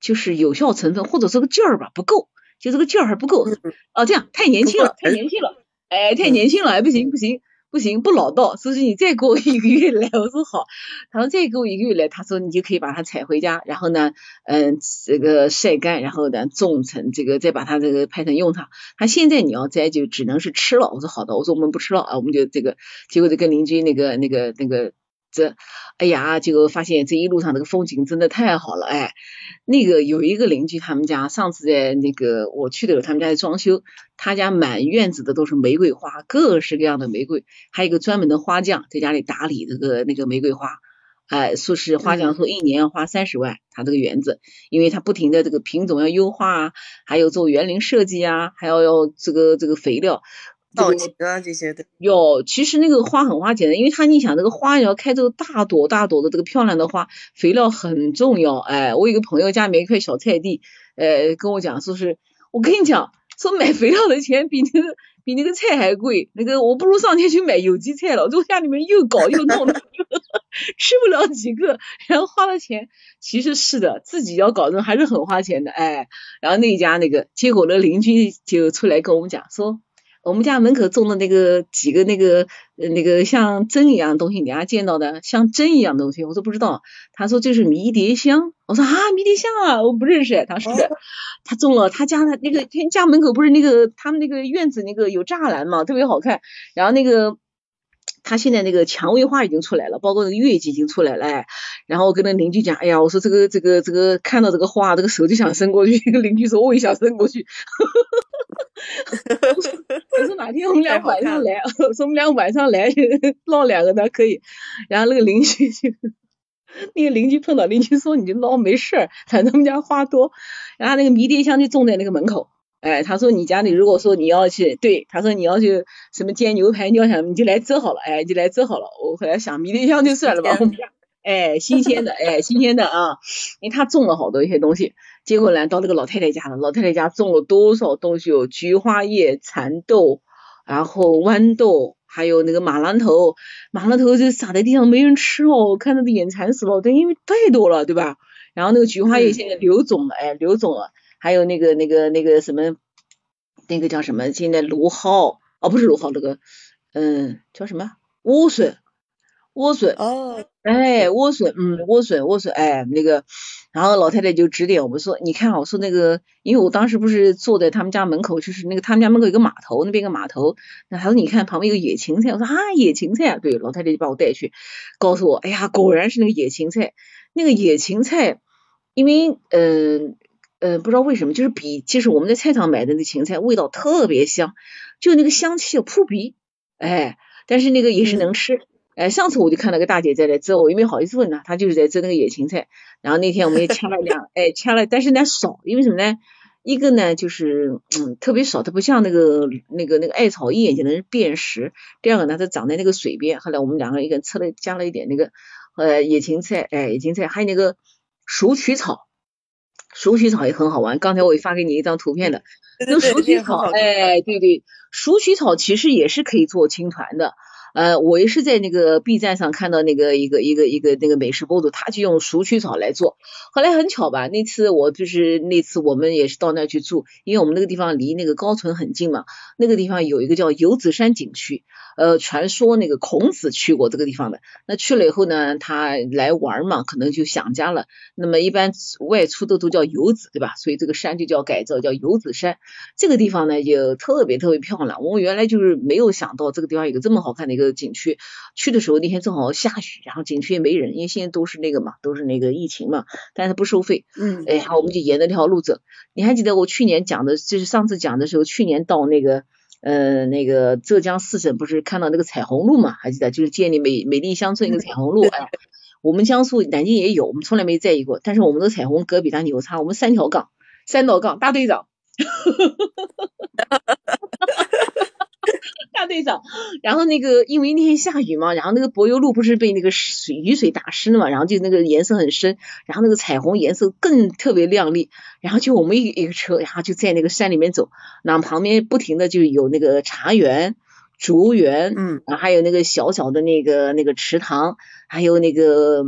就是有效成分或者这个劲儿吧不够。就这个劲儿还不够哦，这样太年轻了，太年轻了，哎，太年轻了，哎，不行不行不行，不老道，所以你再给我一个月来，我说好，他说再给我一个月来，他说你就可以把它采回家，然后呢，嗯，这个晒干，然后呢种成这个，再把它这个派上用场。他现在你要摘就只能是吃了，我说好的，我说我们不吃了啊，我们就这个，结果就跟邻居那个那个那个。这，哎呀，结果发现这一路上那个风景真的太好了，哎，那个有一个邻居，他们家上次在那个我去的时候，他们家在装修，他家满院子的都是玫瑰花，各式各样的玫瑰，还有一个专门的花匠在家里打理这个那个玫瑰花，哎，说是花匠说一年要花三十万，他这个园子，因为他不停的这个品种要优化啊，还有做园林设计啊，还要要这个这个肥料。造型啊这些的有，其实那个花很花钱的，因为他你想这个花要开这个大朵大朵的这个漂亮的花，肥料很重要。哎，我有个朋友家里面一块小菜地，呃，跟我讲说是，我跟你讲，说买肥料的钱比那个比那个菜还贵，那个我不如上街去买有机菜了。就家里面又搞又弄的，吃不了几个，然后花了钱，其实是的，自己要搞这还是很花钱的。哎，然后那家那个，结果那邻居就出来跟我们讲说。我们家门口种的那个几个那个那个像针一样的东西，你家见到的像针一样的东西，我说不知道。他说这是迷迭香，我说啊迷迭香啊，我不认识。他说 他种了他家的那个他家门口不是那个他们那个院子那个有栅栏嘛，特别好看。然后那个。他现在那个蔷薇花已经出来了，包括那个月季已经出来了，哎，然后我跟那邻居讲，哎呀，我说这个这个这个看到这个花，这个手就想伸过去。那 个邻居说我也想伸过去。我说哪天我们俩晚上来，我说我们俩晚上来 唠两个呢可以。然后那个邻居就，那个邻居碰到邻居说你就唠没事儿，反正他们家花多。然后那个迷迭香就种在那个门口。哎，他说你家里如果说你要去，对，他说你要去什么煎牛排，你要想你就来遮好了，哎，就来遮好了。我后来想迷迭香就算了吧，哎，新鲜的，哎，新鲜的啊，因为他种了好多一些东西，结果呢到那个老太太家了，老太太家种了多少东西哦，菊花叶、蚕豆，然后豌豆，还有那个马兰头，马兰头就撒在地上没人吃哦，我看着都眼馋死了，对，因为太多了，对吧？然后那个菊花叶现在流种了，哎，流种了。还有那个那个那个什么，那个叫什么？现在芦蒿哦，不是芦蒿，那个嗯，叫什么？莴笋，莴笋哦，哎，莴笋，嗯，莴笋，莴笋，哎，那个，然后老太太就指点我们说，你看，我说那个，因为我当时不是坐在他们家门口，就是那个他们家门口有个码头，那边个码头，那他说你看旁边有个野芹菜，我说啊，野芹菜啊，对，老太太就把我带去，告诉我，哎呀，果然是那个野芹菜，那个野芹菜，因为嗯。呃，不知道为什么，就是比就是我们在菜场买的那芹菜味道特别香，就那个香气扑鼻，哎，但是那个也是能吃，哎，上次我就看到个大姐在那摘，我又没好意思问她，她就是在摘那个野芹菜，然后那天我们也掐了两，哎，掐了，但是呢少，因为什么呢？一个呢就是嗯特别少，它不像那个那个那个艾草一眼就能辨识，第二个呢它长在那个水边，后来我们两个人一个人吃了加了一点那个呃野芹菜，哎野芹菜还有那个鼠曲草。鼠曲草也很好玩，刚才我也发给你一张图片的，那鼠曲草，哎，对对，鼠曲草其实也是可以做青团的，呃，我也是在那个 B 站上看到那个一个一个一个那个美食博主，他就用鼠曲草来做。后来很巧吧，那次我就是那次我们也是到那儿去住，因为我们那个地方离那个高淳很近嘛，那个地方有一个叫游子山景区，呃，传说那个孔子去过这个地方的。那去了以后呢，他来玩嘛，可能就想家了。那么一般外出的都叫游子，对吧？所以这个山就叫改造叫游子山。这个地方呢就特别特别漂亮。我原来就是没有想到这个地方有个这么好看的一个景区。去的时候那天正好下雨，然后景区也没人，因为现在都是那个嘛，都是那个疫情嘛，但是不收费。嗯。哎，呀，我们就沿着那条路走。你还记得我去年讲的，就是上次讲的时候，去年到那个呃那个浙江四省不是看到那个彩虹路嘛？还记得就是建立美美丽乡村一个彩虹路。哎，我们江苏南京也有，我们从来没在意过。但是我们的彩虹隔比它牛叉，我们三条杠，三道杠，大队长。队长，然后那个因为那天下雨嘛，然后那个柏油路不是被那个水雨水打湿了嘛，然后就那个颜色很深，然后那个彩虹颜色更特别亮丽，然后就我们一一个车，然后就在那个山里面走，然后旁边不停的就有那个茶园、竹园，嗯，然后还有那个小小的那个那个池塘，还有那个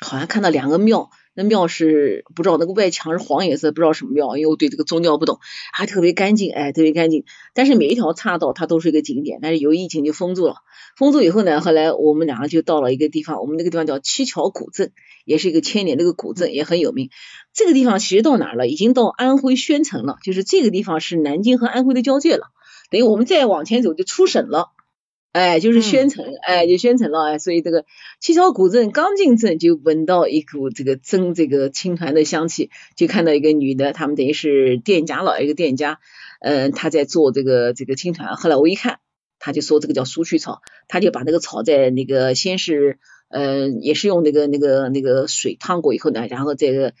好像看到两个庙。那庙是不知道那个外墙是黄颜色，不知道什么庙，因为我对这个宗教不懂，还特别干净，哎，特别干净。但是每一条岔道它都是一个景点，但是有疫情就封住了。封住以后呢，后来我们两个就到了一个地方，我们那个地方叫七桥古镇，也是一个千年那个古镇，也很有名。这个地方其实到哪了？已经到安徽宣城了，就是这个地方是南京和安徽的交界了。等于我们再往前走就出省了。哎，就是宣城，哎，就宣城了，哎，所以这个七桥古镇刚进镇就闻到一股这个蒸这个青团的香气，就看到一个女的，他们等于是店家了，一个店家，嗯，她在做这个这个青团。后来我一看，她就说这个叫苏曲草，她就把那个草在那个先是，嗯，也是用那个那个那个水烫过以后呢，然后这个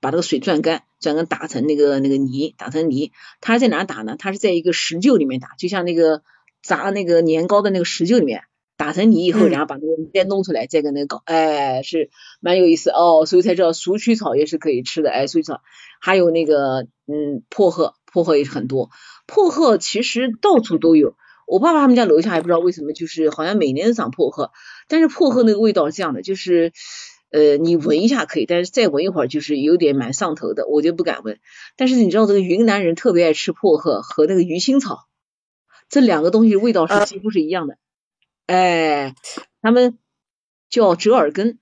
把那个水攥干，攥干打成那个那个泥，打成泥。他在哪打呢？她是在一个石臼里面打，就像那个。砸那个年糕的那个石臼里面打成泥以后，然后把那个再弄出来，再跟那个搞，哎，是蛮有意思哦。所以才知道鼠曲草也是可以吃的，哎，鼠曲草还有那个嗯薄荷，薄荷也是很多。薄荷其实到处都有，我爸爸他们家楼下还不知道为什么，就是好像每年都长薄荷，但是薄荷那个味道是这样的，就是呃你闻一下可以，但是再闻一会儿就是有点蛮上头的，我就不敢闻。但是你知道这个云南人特别爱吃薄荷和那个鱼腥草。这两个东西味道是几乎是一样的，哎，他们叫折耳根，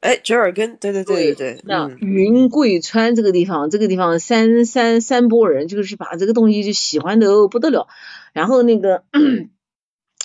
哎，折耳根，对对对对对。那云贵川这个地方，这个地方三三三波人就是把这个东西就喜欢的不得了，然后那个。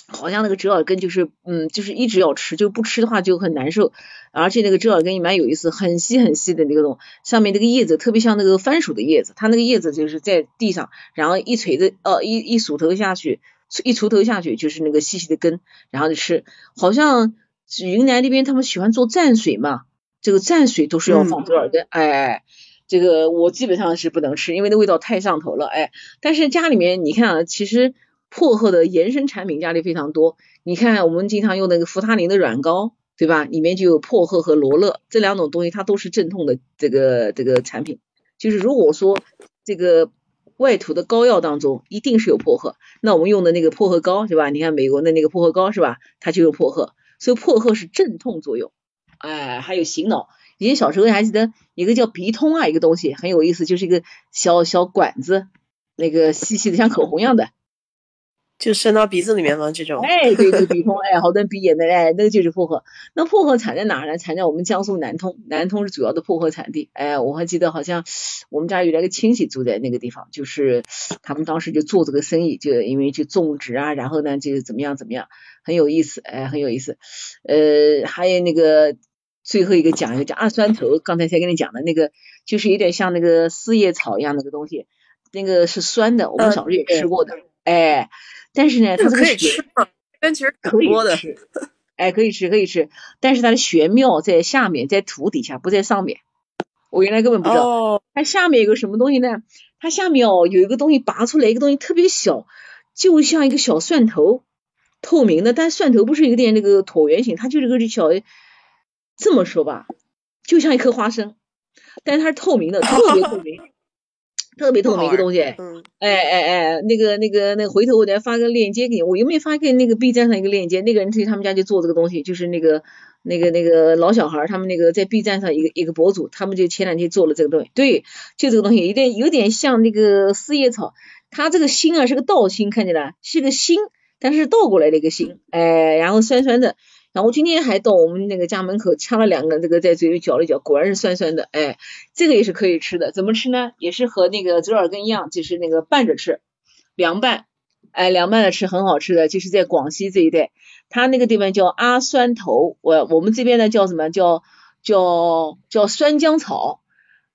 好像那个折耳根就是，嗯，就是一直要吃，就不吃的话就很难受。而且那个折耳根也蛮有意思，很细很细的那种，上面那个叶子特别像那个番薯的叶子，它那个叶子就是在地上，然后一锤子，哦，一一锄头下去，一锄头下去就是那个细细的根，然后就吃。好像云南那边他们喜欢做蘸水嘛，这个蘸水都是要放折耳根，哎，这个我基本上是不能吃，因为那味道太上头了，哎。但是家里面你看啊，其实。薄荷的延伸产品家里非常多，你看我们经常用那个扶他林的软膏，对吧？里面就有薄荷和罗勒这两种东西，它都是镇痛的这个这个产品。就是如果说这个外涂的膏药当中一定是有薄荷，那我们用的那个薄荷膏，是吧？你看美国的那个薄荷膏是吧？它就有薄荷，所以薄荷是镇痛作用。哎，还有醒脑。以前小时候还记得一个叫鼻通啊，一个东西很有意思，就是一个小小管子，那个细细的像口红一样的。就伸到鼻子里面吗？这种？哎，对对，鼻通，哎，好多人鼻炎的，哎，那个就是薄荷。那薄荷产在哪儿呢？产在我们江苏南通，南通是主要的薄荷产地。哎，我还记得好像我们家有来个亲戚住在那个地方，就是他们当时就做这个生意，就因为就种植啊，然后呢就怎么样怎么样，很有意思，哎，很有意思。呃，还有那个最后一个讲一个叫二酸头，刚才才跟你讲的那个，就是有点像那个四叶草一样那个东西，那个是酸的，我们小时候也吃过的，哎。但是呢，它可以吃吗？但其实可以吃，哎，可以吃，可以吃。但是它的玄妙在下面，在土底下，不在上面。我原来根本不知道，它下面有个什么东西呢？它下面哦有一个东西拔出来，一个东西特别小，就像一个小蒜头，透明的。但蒜头不是有点那个椭圆形，它就是个小，这么说吧，就像一颗花生，但是它是透明的，特别透明。特别透明一个东西，嗯，哎哎哎，那个那个那个，回头我再发个链接给你，我又没发给那个 B 站上一个链接？那个人去他们家就做这个东西，就是那个那个那个老小孩他们那个在 B 站上一个一个博主，他们就前两天做了这个东西，对，就这个东西有点有点像那个四叶草，它这个心啊是个倒心，看见了，是个心，但是倒过来的一个心，哎，然后酸酸的。然后我今天还到我们那个家门口掐了两个，这个在嘴里嚼了嚼，果然是酸酸的，哎，这个也是可以吃的，怎么吃呢？也是和那个折耳根一样，就是那个拌着吃，凉拌，哎，凉拌着吃很好吃的，就是在广西这一带，它那个地方叫阿酸头，我我们这边呢叫什么？叫叫叫酸浆草，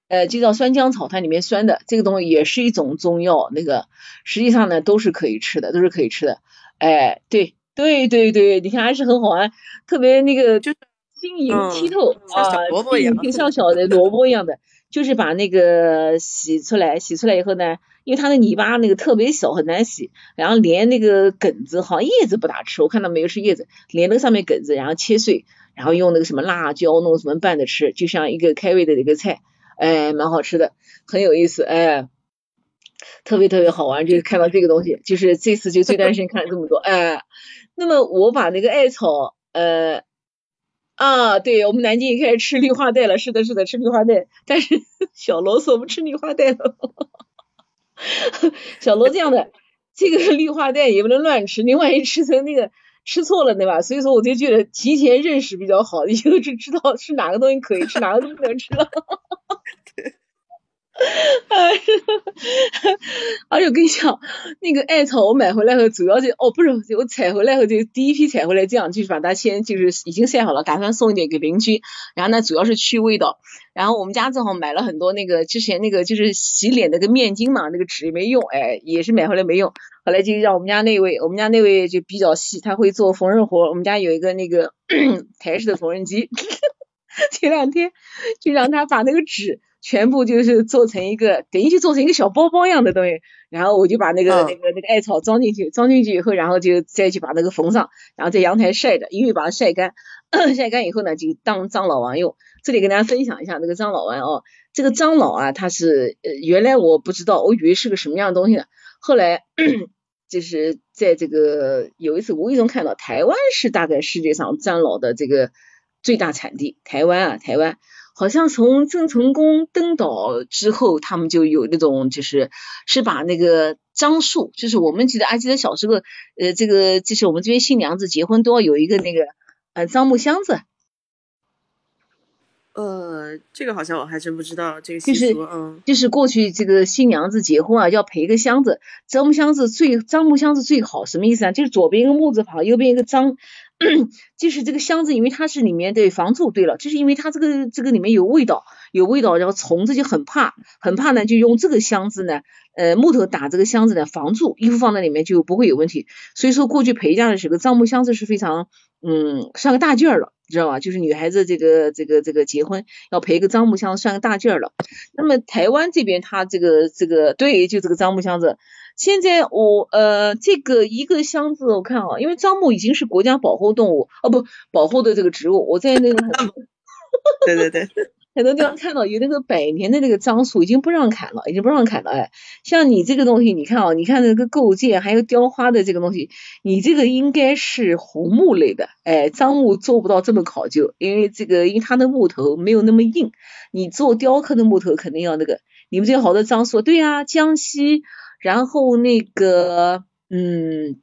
呃，就叫酸浆草，它里面酸的，这个东西也是一种中药，那个实际上呢都是可以吃的，都是可以吃的，哎，对。对对对，你看还是很好玩，特别那个就是晶莹剔透啊，像小的萝卜一样的，就是把那个洗出来，洗出来以后呢，因为它的泥巴那个特别小，很难洗，然后连那个梗子，好像叶子不大吃，我看到没有吃叶子，连那个上面梗子，然后切碎，然后用那个什么辣椒弄什么拌着吃，就像一个开胃的一个菜，哎，蛮好吃的，很有意思，哎。特别特别好玩，就是看到这个东西，就是这次就这段时间看了这么多，哎，那么我把那个艾草，呃，啊，对我们南京也开始吃绿化带了，是的，是的，吃绿化带，但是 小罗说我们吃绿化带了，小罗这样的，这个绿化带也不能乱吃，你万一吃成那个吃错了，对吧？所以说我就觉得提前认识比较好，以后就知道是哪个东西可以吃，哪个东西不能吃了。哎，而且我跟你讲，那个艾草我买回来后，主要就哦不是，我采回来后就第一批采回来这样，就是把它先就是已经晒好了，打算送一点给邻居。然后呢，主要是去味道。然后我们家正好买了很多那个之前那个就是洗脸那个面巾嘛，那个纸也没用，哎，也是买回来没用。后来就让我们家那位，我们家那位就比较细，他会做缝纫活。我们家有一个那个 台式的缝纫机，前两天就让他把那个纸。全部就是做成一个，等于就做成一个小包包一样的东西，然后我就把那个那个那个艾草装进去，装进去以后，然后就再去把那个缝上，然后在阳台晒着，因为把它晒干，晒干以后呢，就当樟脑丸用。这里跟大家分享一下那个樟脑丸哦，这个樟脑啊，它是呃原来我不知道，我以为是个什么样的东西呢，后来 就是在这个有一次无意中看到，台湾是大概世界上樟脑的这个最大产地，台湾啊，台湾。好像从郑成功登岛之后，他们就有那种，就是是把那个樟树，就是我们记得，还记得小时候，呃，这个就是我们这边新娘子结婚都要有一个那个呃樟木箱子。呃，这个好像我还真不知道这个习俗，嗯，就是过去这个新娘子结婚啊，要陪一个箱子，樟木箱子最樟木箱子最好，什么意思啊？就是左边一个木字旁，右边一个樟。就是这个箱子，因为它是里面的房住，对了，就是因为它这个这个里面有味道，有味道，然后虫子就很怕，很怕呢，就用这个箱子呢，呃，木头打这个箱子呢防住，衣服放在里面就不会有问题。所以说过去陪嫁的时候，樟木箱子是非常，嗯，算个大件儿了，你知道吧？就是女孩子这个这个这个结婚要陪个樟木箱，算个大件儿了。那么台湾这边它这个这个对，就这个樟木箱子。现在我呃这个一个箱子我看啊，因为樟木已经是国家保护动物哦不保护的这个植物，我在那个 对对对 很多地方看到有那个百年的那个樟树已经不让砍了，已经不让砍了哎，像你这个东西你看啊，你看那个构件还有雕花的这个东西，你这个应该是红木类的哎，樟木做不到这么考究，因为这个因为它的木头没有那么硬，你做雕刻的木头肯定要那个，你们这好多樟树对啊，江西。然后那个，嗯，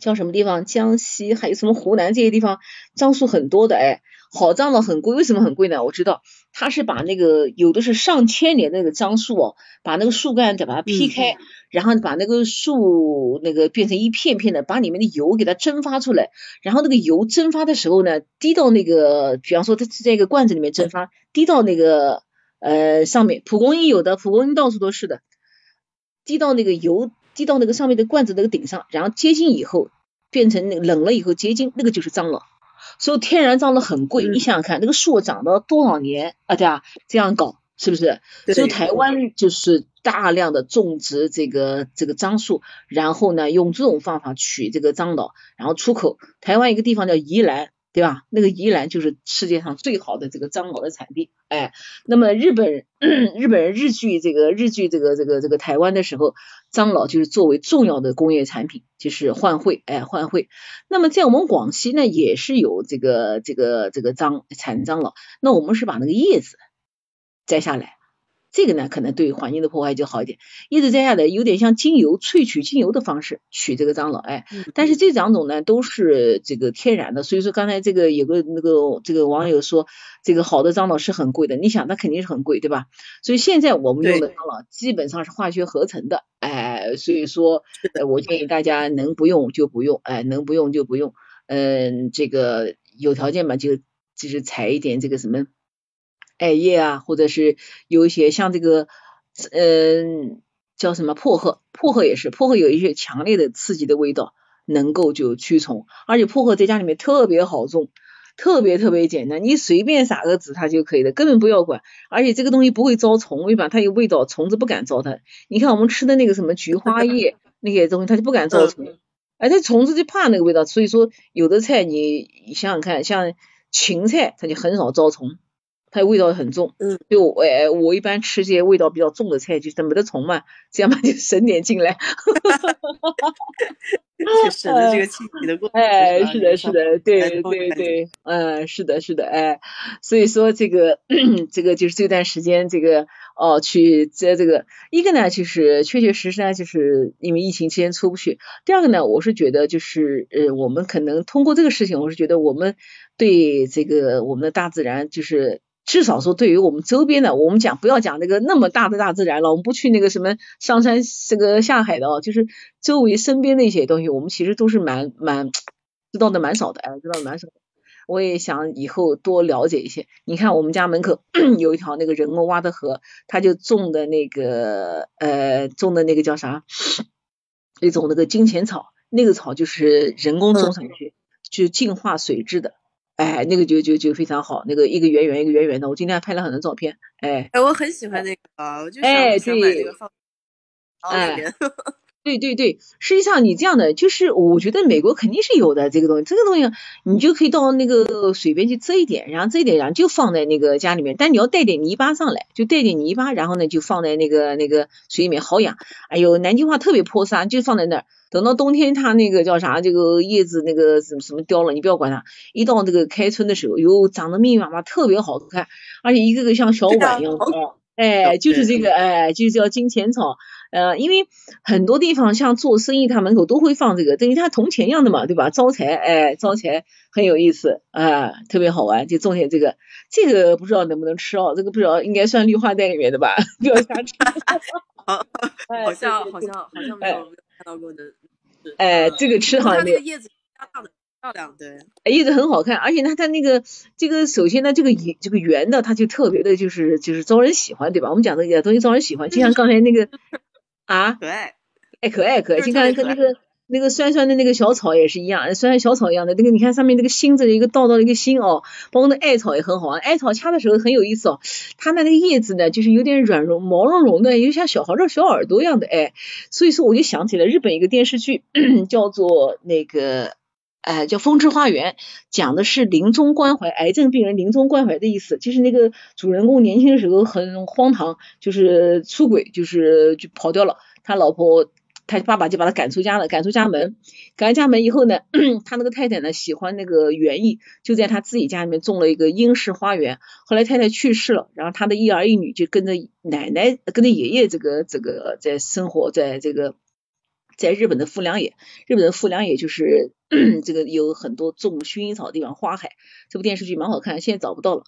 叫什么地方？江西还有什么湖南这些地方，樟树很多的，哎，好樟脑很贵，为什么很贵呢？我知道，他是把那个有的是上千年那个樟树哦，把那个树干再把它劈开，然后把那个树那个变成一片片的，把里面的油给它蒸发出来，然后那个油蒸发的时候呢，滴到那个，比方说它是在一个罐子里面蒸发，滴到那个呃上面，蒲公英有的，蒲公英到处都是的。滴到那个油，滴到那个上面的罐子那个顶上，然后结晶以后变成那冷了以后结晶，那个就是樟脑。所以天然樟脑很贵，你想想看，那个树长到多少年啊？对啊，这样搞是不是？所以台湾就是大量的种植这个这个樟树，然后呢用这种方法取这个樟脑，然后出口。台湾一个地方叫宜兰，对吧？那个宜兰就是世界上最好的这个樟脑的产地，哎，那么日本 日本人日据这个日据这个这个这个台湾的时候，樟脑就是作为重要的工业产品，就是换汇，哎，换汇。那么在我们广西呢，也是有这个这个这个樟产樟脑，那我们是把那个叶子摘下来。这个呢，可能对环境的破坏就好一点。叶子摘下来，有点像精油萃取精油的方式取这个樟脑，哎，但是这两种呢都是这个天然的，所以说刚才这个有个那个这个网友说，这个好的樟脑是很贵的，你想它肯定是很贵，对吧？所以现在我们用的樟脑基本上是化学合成的，哎，所以说我建议大家能不用就不用，哎，能不用就不用，嗯，这个有条件嘛就就是采一点这个什么。艾叶啊，或者是有一些像这个，嗯，叫什么薄荷？薄荷也是，薄荷有一些强烈的刺激的味道，能够就驱虫。而且薄荷在家里面特别好种，特别特别简单，你随便撒个籽它就可以的，根本不要管。而且这个东西不会招虫，为啥？它有味道，虫子不敢招它。你看我们吃的那个什么菊花叶那些东西，它就不敢招虫，哎，它虫子就怕那个味道。所以说，有的菜你想想看，像芹菜，它就很少招虫。它味道很重，嗯，就我我一般吃些味道比较重的菜，就是没得虫嘛，这样嘛就省点进来，哈哈哈哈哈，省了这个清洗的过程。哎，是的，是的，对对对，嗯，是的，是的，哎，所以说这个 这个就是这段时间这个哦去在这个一个呢就是确确实实呢就是因为疫情期间出不去，第二个呢我是觉得就是呃我们可能通过这个事情，我是觉得我们对这个我们的大自然就是。至少说，对于我们周边的，我们讲不要讲那个那么大的大自然了，我们不去那个什么上山这个下海的哦，就是周围身边的一些东西，我们其实都是蛮蛮知道的蛮少的，哎，知道的蛮少的。我也想以后多了解一些。你看我们家门口 有一条那个人工挖的河，他就种的那个呃种的那个叫啥？一种那个金钱草，那个草就是人工种上去，就净化水质的。哎，那个就就就非常好，那个一个圆圆一个圆圆的，我今天还拍了很多照片。哎，哎，我很喜欢那个，我就想想买那个放。哎，对对对，实际上你这样的，就是我觉得美国肯定是有的这个东西，这个东西你就可以到那个水边去摘一点，然后摘一点，然后就放在那个家里面，但你要带点泥巴上来，就带点泥巴，然后呢就放在那个那个水里面好养。哎呦，南京话特别泼洒，就放在那儿。等到冬天，它那个叫啥？这个叶子那个什么什么掉了，你不要管它。一到这个开春的时候，哟，长得密密麻麻，特别好看，而且一个个像小碗一样。哎，就是这个，哎，就叫金钱草。呃，因为很多地方像做生意，他门口都会放这个，等于他铜钱一样的嘛，对吧？招财，哎，招财很有意思啊，特别好玩，就种点这个。这个不知道能不能吃哦，这个不知道应该算绿化带里面的吧？不要瞎吃。好像好像好像没有看到过的。哎，这个吃好像那个叶子大的漂亮，对。哎，叶子很好看，而且它它那个这个首先呢，这个圆这个圆的，它就特别的就是就是招人喜欢，对吧？我们讲的个东西招人喜欢，就像刚才那个 啊，可爱，哎，可爱可爱，就看跟那个。那个酸酸的那个小草也是一样，酸酸小草一样的。那个你看上面那个心字的一个道道的一个心哦，包括那艾草也很好啊。艾草掐的时候很有意思哦，它那个叶子呢就是有点软绒毛茸茸的，有像小孩的小耳朵一样的哎。所以说我就想起了日本一个电视剧，叫做那个哎叫《风之花园》，讲的是临终关怀癌症病人临终关怀的意思。就是那个主人公年轻的时候很荒唐，就是出轨，就是就跑掉了，他老婆。他爸爸就把他赶出家了，赶出家门，赶出家门以后呢，他那个太太呢喜欢那个园艺，就在他自己家里面种了一个英式花园。后来太太去世了，然后他的一儿一女就跟着奶奶，跟着爷爷这个这个在生活在这个在日本的富良野。日本的富良野就是 这个有很多种薰衣草的地方，花海。这部电视剧蛮好看，现在找不到了。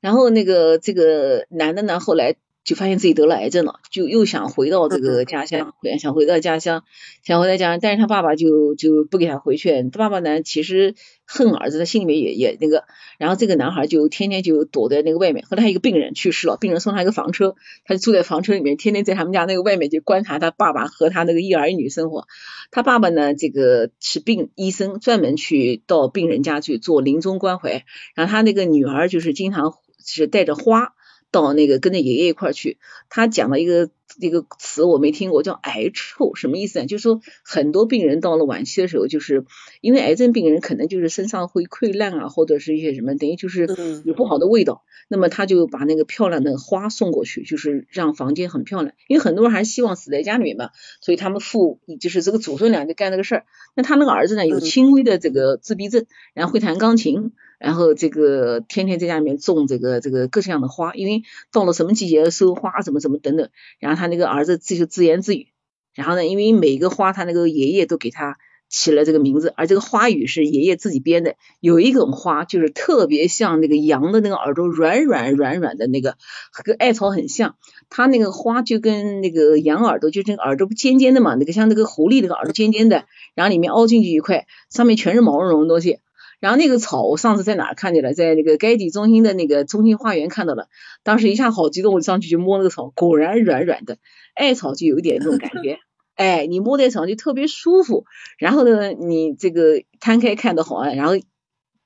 然后那个这个男的呢，后来。就发现自己得了癌症了，就又想回到这个家乡，想回到家乡，想回到家乡，但是他爸爸就就不给他回去。他爸爸呢，其实恨儿子，他心里面也也那个。然后这个男孩就天天就躲在那个外面。后来一个病人去世了，病人送他一个房车，他就住在房车里面，天天在他们家那个外面就观察他爸爸和他那个一儿一女生活。他爸爸呢，这个是病医生，专门去到病人家去做临终关怀。然后他那个女儿就是经常是带着花。到那个跟着爷爷一块去，他讲了一个一个词我没听过，叫癌臭，什么意思呢？就是说很多病人到了晚期的时候，就是因为癌症病人可能就是身上会溃烂啊，或者是一些什么，等于就是有不好的味道，那么他就把那个漂亮的花送过去，就是让房间很漂亮。因为很多人还是希望死在家里面嘛，所以他们父就是这个祖孙俩就干这个事儿。那他那个儿子呢，有轻微的这个自闭症，然后会弹钢琴。然后这个天天在家里面种这个这个各式各样的花，因为到了什么季节收花，怎么怎么等等。然后他那个儿子自就自言自语。然后呢，因为每个花他那个爷爷都给他起了这个名字，而这个花语是爷爷自己编的。有一种花就是特别像那个羊的那个耳朵软软软软的那个，跟艾草很像。它那个花就跟那个羊耳朵，就这个耳朵不尖尖的嘛，那个像那个狐狸那个耳朵尖尖的，然后里面凹进去一块，上面全是毛茸茸的东西。然后那个草，我上次在哪儿看见了？在那个该地中心的那个中心花园看到了。当时一下好激动，我上去就摸那个草，果然软软的。艾草就有一点那种感觉，哎，你摸在草就特别舒服。然后呢，你这个摊开看的好啊，然后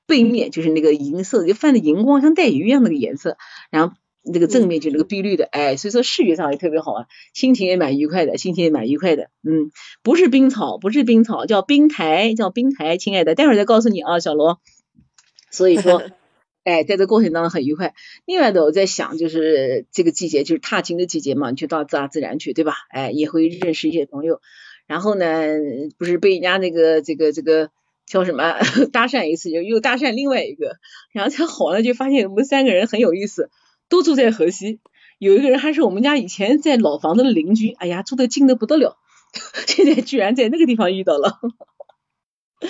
背面就是那个银色，就泛着银光，像带鱼一样那个颜色。然后。那个正面就那个碧绿的，哎，所以说视觉上也特别好啊，心情也蛮愉快的，心情也蛮愉快的，嗯，不是冰草，不是冰草，叫冰台，叫冰台，亲爱的，待会儿再告诉你啊，小罗。所以说，哎，在这过程当中很愉快。另外的，我在想，就是这个季节就是踏青的季节嘛，你去到大自然去，对吧？哎，也会认识一些朋友。然后呢，不是被人家那个这个这个叫什么 搭讪一次，又又搭讪另外一个，然后才好了，就发现我们三个人很有意思。都住在河西，有一个人还是我们家以前在老房子的邻居，哎呀，住的近的不得了，现在居然在那个地方遇到了，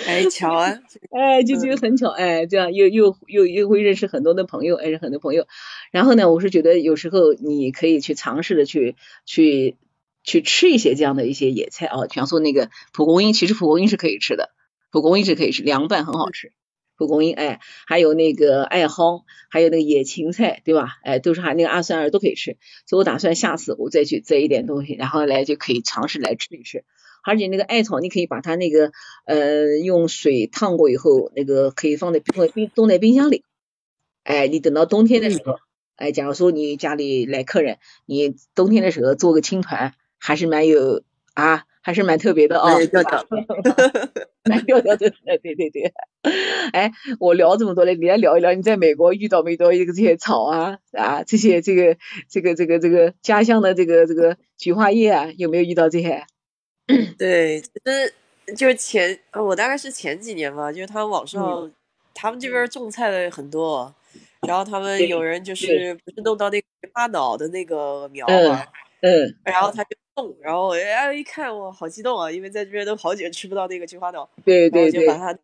哎，巧啊，哎，就就很巧，哎，这样又又又又会认识很多的朋友，认识很多朋友。然后呢，我是觉得有时候你可以去尝试的去去去吃一些这样的一些野菜啊，比方说那个蒲公英，其实蒲公英是可以吃的，蒲公英是可以吃，凉拌很好吃。蒲公英，哎，还有那个艾蒿，还有那个野芹菜，对吧？哎，都是还那个阿酸二都可以吃，所以我打算下次我再去摘一点东西，然后来就可以尝试来吃一吃。而且那个艾草，你可以把它那个呃用水烫过以后，那个可以放在冰冰冻在冰箱里。哎，你等到冬天的时候，哎，假如说你家里来客人，你冬天的时候做个青团，还是蛮有啊。还是蛮特别的啊，调调，蛮调调的，对对对。哎，我聊这么多了，你来聊一聊，你在美国遇到没遇到这个这些草啊啊，这些这个这个这个这个家乡的这个这个菊花叶啊，有没有遇到这些？对，就是就是前，我大概是前几年吧，就是他们网上，他们这边种菜的很多，然后他们有人就是不是弄到那个菊花脑的那个苗嘛，嗯，然后他就。然后哎一看我好激动啊，因为在这边都好久吃不到那个菊花脑，对对对，就把它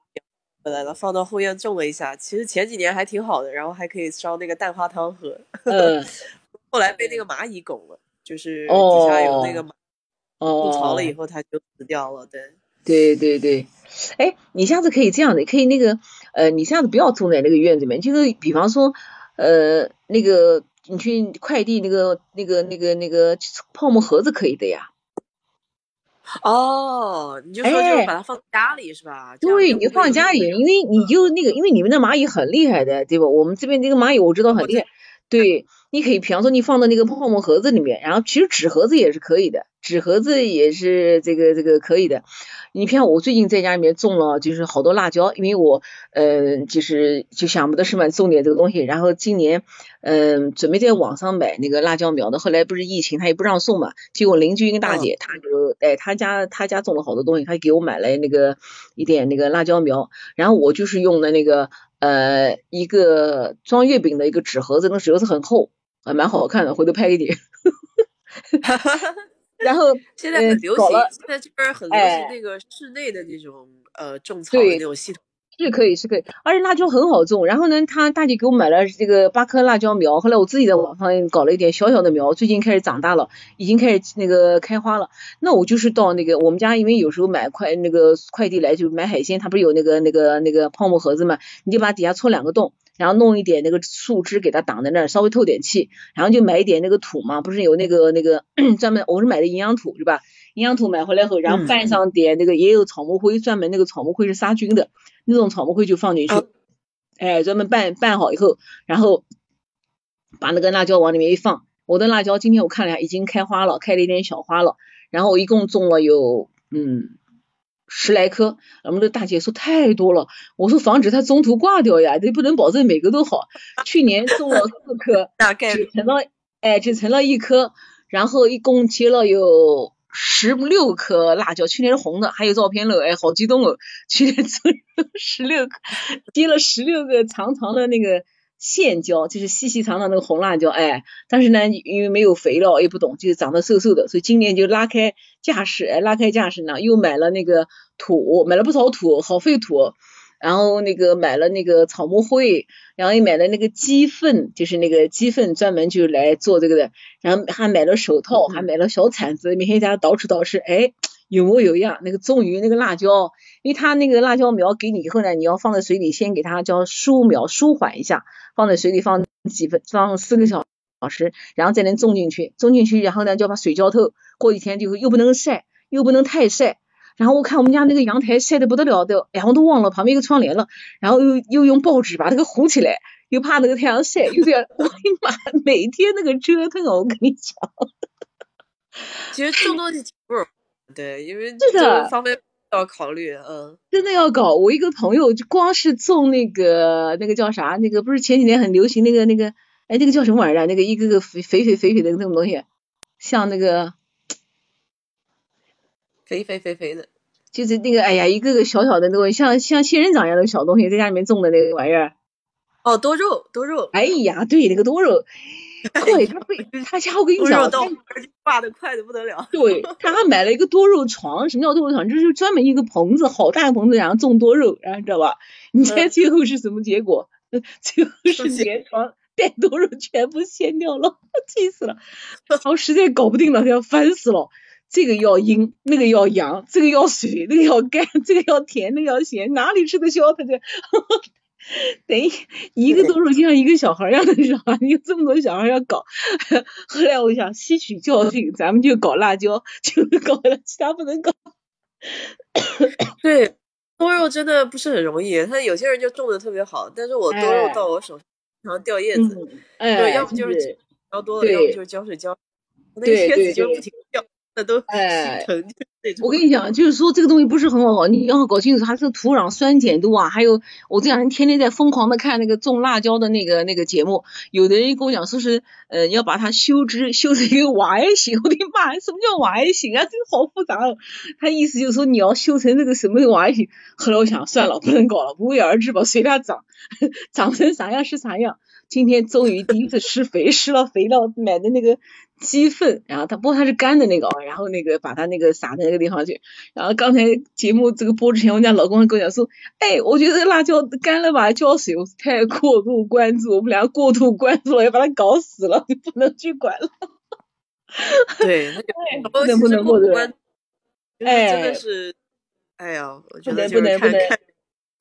回来了，放到后院种了一下。其实前几年还挺好的，然后还可以烧那个蛋花汤喝。嗯，后来被那个蚂蚁拱了，就是底下有那个蚂蚁巢了以后，它就死掉了。对对对对，哎，你下次可以这样的，可以那个呃，你下次不要种在那个院子里面，就是比方说呃那个。你去快递那个那个那个那个泡沫盒子可以的呀。哦，你就说就把它放家里是吧？对，你就放家里，因为你就那个，因为你们的蚂蚁很厉害的，对吧？我们这边这个蚂蚁我知道很厉害。对，你可以，比方说你放到那个泡沫盒子里面，然后其实纸盒子也是可以的，纸盒子也是这个这个可以的。你像我最近在家里面种了，就是好多辣椒，因为我呃就是就想不得是嘛，种点这个东西。然后今年嗯准备在网上买那个辣椒苗的，后来不是疫情，他也不让送嘛。结果邻居一个大姐，她就哎她家她家种了好多东西，她给我买来那个一点那个辣椒苗，然后我就是用的那个呃一个装月饼的一个纸盒子，那纸盒子很厚，啊蛮好看的，回头拍给你。然后 现在很流行，现在这边很流行那个室内的那种呃种草的那种系统，是可以是可以，而且辣椒很好种。然后呢，他大姐给我买了这个八颗辣椒苗，后来我自己在网上搞了一点小小的苗，最近开始长大了，已经开始那个开花了。那我就是到那个我们家，因为有时候买快那个快递来就买海鲜，它不是有那个那个那个泡沫盒子嘛，你就把底下戳两个洞。然后弄一点那个树枝给它挡在那儿，稍微透点气，然后就买一点那个土嘛，不是有那个那个 专门，我是买的营养土是吧？营养土买回来后，然后拌上点那个也有草木灰，专门那个草木灰是杀菌的，那种草木灰就放进去，哎，专门拌拌好以后，然后把那个辣椒往里面一放。我的辣椒今天我看了一下，已经开花了，开了一点小花了。然后我一共种了有嗯十来棵。我们的大姐说太多了，我说防止它中途挂掉呀，这不能保证每个都好。去年种了四棵，大概只成了哎只成了一颗，然后一共结了有。十六颗辣椒，去年是红的，还有照片了，哎，好激动哦！去年 种十六颗，结了十六个长长的那个线椒，就是细细长长那个红辣椒，哎，但是呢，因为没有肥料，也不懂，就是长得瘦瘦的，所以今年就拉开架势，哎，拉开架势呢，又买了那个土，买了不少土，好费土。然后那个买了那个草木灰，然后又买了那个鸡粪，就是那个鸡粪专门就来做这个的。然后还买了手套，还买了小铲子，每天在家捯饬捯饬。哎，有模有样。那个终于那个辣椒，因为它那个辣椒苗给你以后呢，你要放在水里先给它叫疏苗舒缓一下，放在水里放几分，放四个小小时，然后再能种进去。种进去，然后呢就把水浇透。过几天就又不能晒，又不能太晒。然后我看我们家那个阳台晒得不得了的，哎，我都忘了旁边一个窗帘了，然后又又用报纸把那个糊起来，又怕那个太阳晒，又这样，我的妈，每天那个折腾啊，我跟你讲。其实种东西，对，因为这个方面要考虑，嗯，真的要搞。我一个朋友就光是种那个那个叫啥，那个不是前几年很流行那个那个，哎，那个叫什么玩意儿？那个一个个肥肥肥肥肥的那种东西，像那个。肥肥肥肥的，就是那个，哎呀，一个个小小的那个，像像仙人掌一样的小东西，在家里面种的那个玩意儿。哦，多肉，多肉。哎呀，对，那个多肉，对，他被他家我跟你讲，挂的快的不得了。对，他还买了一个多肉床，什么叫多肉床？就是专门一个棚子，好大个棚子，然后种多肉，然后知道吧？你猜最后是什么结果？最后是连床带多肉全部掀掉了，气死了！我实在搞不定了，他要烦死了。这个要阴，那个要阳，这个要水，那个要干，这个要甜，那个要咸，哪里吃得消？他这 等于一个多肉就像一个小孩一样的，知道吧？有这么多小孩要搞。后来我想吸取教训，咱们就搞辣椒，就搞了，其他不能搞。对，多肉真的不是很容易，他有些人就种的特别好，但是我多肉到我手上掉叶子，对，要不就是浇多了，要不就是浇水浇，那个叶子就不停掉。那都哎，我跟你讲，就是说这个东西不是很好搞，你要搞清楚它是土壤酸碱度啊，还有我这两天天天在疯狂的看那个种辣椒的那个那个节目，有的人跟我讲说是呃要把它修枝修成一个 Y 型，我的妈，什么叫 Y 型啊？这个好复杂哦。他意思就是说你要修成这个什么 Y 型，后来我想算了，不能搞了，不为而治吧，随它长，长成啥样是啥样。今天终于第一次施肥，施了肥料，买的那个鸡粪，然后它不过它是干的那个啊，然后那个把它那个撒在那个地方去。然后刚才节目这个播之前，我家老公跟我讲说，哎，我觉得辣椒干了吧，浇水，我太过度关注，我们俩过度关注了，要把它搞死了，就不能去管了。对，不能不能过度关，哎，真的是，哎呀，我觉得不能不能。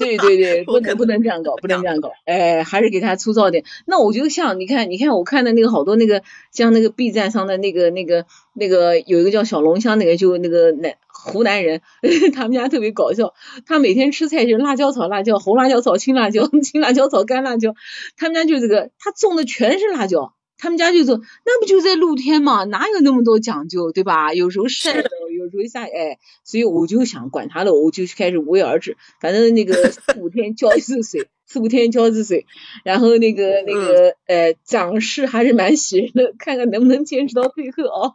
对对对，不能不能这样搞，不能这样搞，哎，还是给他粗糙点。那我觉得像你看，你看我看的那个好多那个，像那个 B 站上的那个那个那个有一个叫小龙虾那个，就那个南湖南人，他们家特别搞笑，他每天吃菜就是辣椒炒辣椒，红辣椒炒青辣椒，青辣椒炒干辣椒，他们家就这个，他种的全是辣椒。他们家就说，那不就在露天嘛，哪有那么多讲究，对吧？有时候晒的，有时候下，哎，所以我就想管他了，我就开始无为而治，反正那个 四五天浇一次水，四五天浇一次水，然后那个那个呃，长势还是蛮喜人的，看看能不能坚持到最后啊。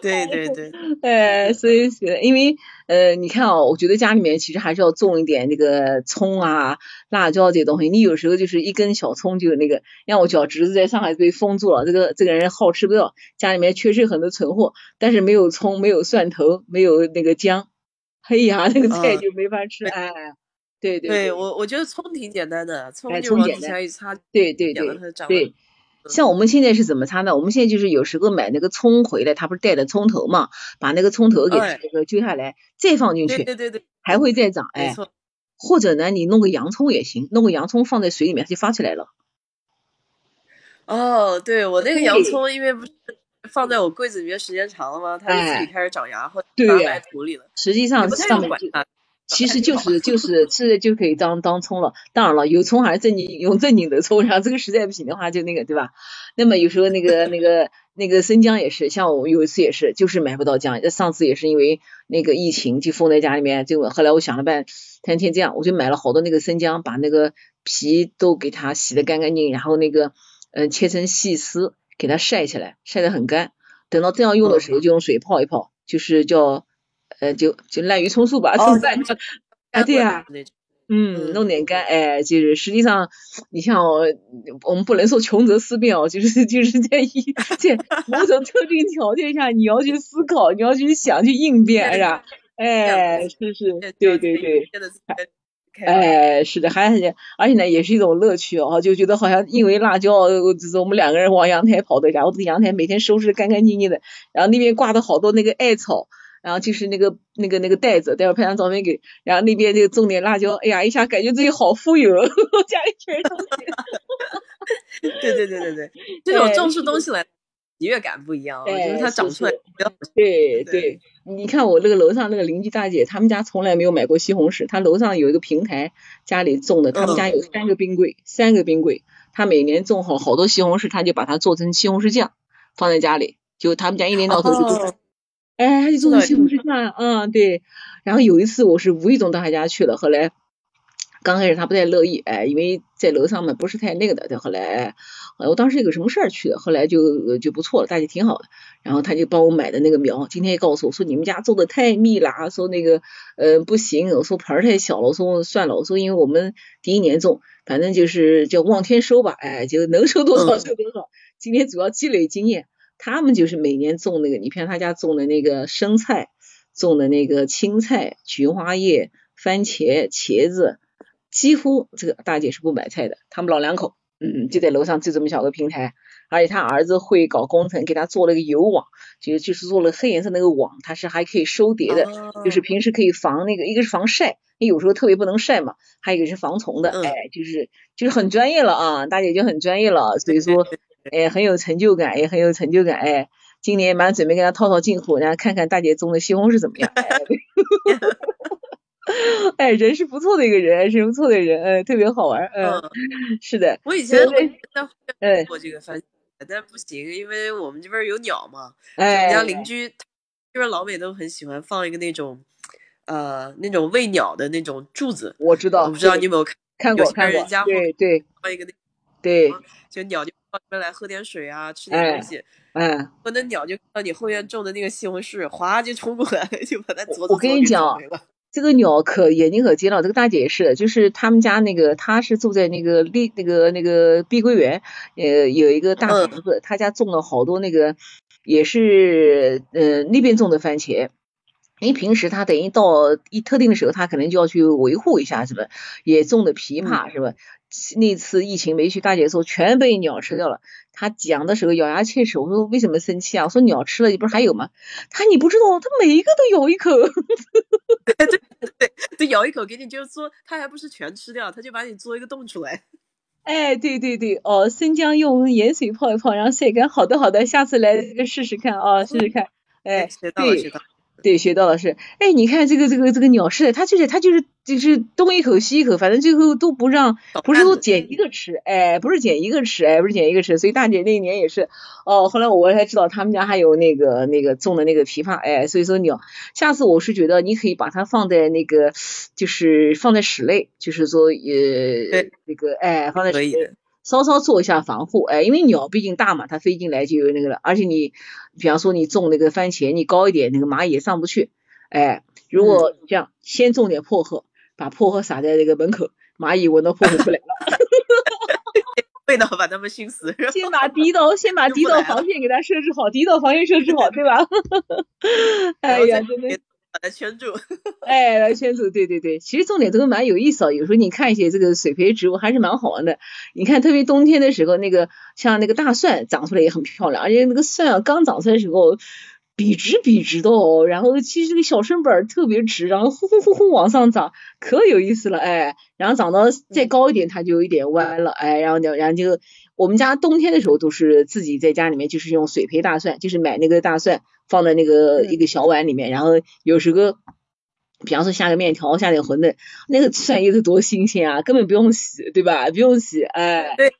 对 对对，哎，所以是因为呃，你看哦，我觉得家里面其实还是要种一点那个葱啊、辣椒这些东西。你有时候就是一根小葱就那个，让我脚侄子在上海被封住了，这个这个人好吃不到，家里面确实很多存货，但是没有葱、没有蒜头、没有那个姜，哎呀，那个菜就没法吃。哎，对对，对我我觉得葱挺简单的，葱就往底下一擦，对对对对。像我们现在是怎么擦呢？我们现在就是有时候买那个葱回来，它不是带的葱头嘛，把那个葱头给那个揪下来，再放进去，对对对，还会再长，哎，或者呢，你弄个洋葱也行，弄个洋葱放在水里面，它就发出来了。哦，对我那个洋葱，因为不是放在我柜子里面时间长了吗？它就自己开始长芽，或者长在土里了。实际上上面其实就 是就是吃就可以当当葱了。当然了，有葱还是正经用正经的葱，然后这个实在不行的话就那个对吧？那么有时候那个那个那个生姜也是，像我有一次也是，就是买不到姜。上次也是因为那个疫情就封在家里面，就后来我想了半天天这样，我就买了好多那个生姜，把那个皮都给它洗的干干净，然后那个嗯切成细丝，给它晒起来，晒得很干。等到这样用的时候，就用水泡一泡，就是叫呃就就滥竽充数吧，哦，啊对呀，嗯，弄点干，哎，就是实际上你像我我们不能说穷则思变哦，就是就是在一在某种特定条件下，你要去思考，你要去想去应变，是吧？哎，是是，对对对。哎，是的，还是而且呢，也是一种乐趣哦，就觉得好像因为辣椒，就是我们两个人往阳台跑的，然后这个阳台每天收拾干干净净的，然后那边挂的好多那个艾草，然后就是那个那个那个袋子，待会儿拍张照片给，然后那边就种点辣椒，哎呀，一下感觉自己好富有，家里全是东西。对对对对对，这种种出东西来。喜悦感不一样，就是它长出来比较对对。你看我那个楼上那个邻居大姐，他们家从来没有买过西红柿，她楼上有一个平台，家里种的，他们家有三个冰柜，三个冰柜，她每年种好好多西红柿，她就把它做成西红柿酱，放在家里，就他们家一年到头就种，哎，他就种西红柿上，嗯对。然后有一次我是无意中到他家去了，后来。刚开始他不太乐意，哎，因为在楼上嘛，不是太那个的。再后来，我当时有个什么事儿去的，后来就就不错了，大姐挺好的。然后他就帮我买的那个苗，今天也告诉我说你们家种的太密了，说那个呃不行，我说盆儿太小了，我说算了，我说因为我们第一年种，反正就是叫望天收吧，哎，就能收多少收多少。今天主要积累经验，他们就是每年种那个，你看他家种的那个生菜，种的那个青菜、菊花叶、番茄、茄子。几乎这个大姐是不买菜的，他们老两口，嗯，就在楼上就这么小个平台，而且他儿子会搞工程，给他做了个油网，就就是做了黑颜色那个网，它是还可以收叠的，就是平时可以防那个，一个是防晒，你有时候特别不能晒嘛，还有一个是防虫的，哎，就是就是很专业了啊，大姐就很专业了，所以说，哎，很有成就感，也很有成就感，哎，今年蛮准备跟他套套近乎，然后看看大姐种的西红柿怎么样。哎，人是不错的一个人，是不错的人，嗯，特别好玩，嗯，是的。我以前在做这个番茄，但不行，因为我们这边有鸟嘛。哎，我们家邻居这边老美都很喜欢放一个那种，呃，那种喂鸟的那种柱子。我知道，我不知道你有没有看看过，看过。对对，放一个那，对，就鸟就到这边来喝点水啊，吃点东西。嗯，我那鸟就看到你后院种的那个西红柿，哗就冲过来，就把它啄我跟你讲。这个鸟可眼睛可尖了，这个大姐也是，就是他们家那个，她是住在那个丽那个那个碧桂园，呃，有一个大房子，他家种了好多那个，也是呃那边种的番茄，因为平时他等于到一特定的时候，他可能就要去维护一下，是吧？也种的枇杷，是吧？那次疫情没去，大姐说全被鸟吃掉了。他讲的时候咬牙切齿，我说为什么生气啊？我说鸟吃了，你不是还有吗？他你不知道，他每一个都咬一口。对对对，对咬一口给你，就是说他还不是全吃掉，他就把你做一个洞出来。哎，对对对，哦，生姜用盐水泡一泡，然后晒干。好的好的，下次来这个试试看啊，试试看。哎，学到了学到了。对，学到了是，哎，你看这个这个这个鸟是，它就是它就是就是东一口西一口，反正最后都不让，不是说捡一个吃，哎，不是捡一个吃，哎，不是捡一个吃，所以大姐那一年也是，哦，后来我才知道他们家还有那个那个种的那个枇杷，哎，所以说鸟，下次我是觉得你可以把它放在那个，就是放在室内，就是说呃那个哎放在室内。稍稍做一下防护，哎，因为鸟毕竟大嘛，它飞进来就有那个了。而且你，比方说你种那个番茄，你高一点，那个蚂蚁也上不去。哎，如果这样，先种点薄荷，把薄荷撒在这个门口，蚂蚁闻到薄荷不来了。味道把它们熏死。先把第一道，先把第一道防线给它设置好，第一道防线设置好，对吧？哎呀，真的。把它圈住，哎，来圈住，对对对，其实重点这个蛮有意思啊。有时候你看一些这个水培植物还是蛮好玩的。你看，特别冬天的时候，那个像那个大蒜长出来也很漂亮，而且那个蒜啊刚长出来的时候笔直笔直的哦，然后其实这个小身板特别直，然后呼呼呼呼往上涨，可有意思了，哎，然后长到再高一点它就有一点弯了，哎，然后然后就我们家冬天的时候都是自己在家里面就是用水培大蒜，就是买那个大蒜。放在那个一个小碗里面，然后有时候比方说下个面条，下点馄饨，那个蒜叶子多新鲜啊，根本不用洗，对吧？不用洗，哎，对。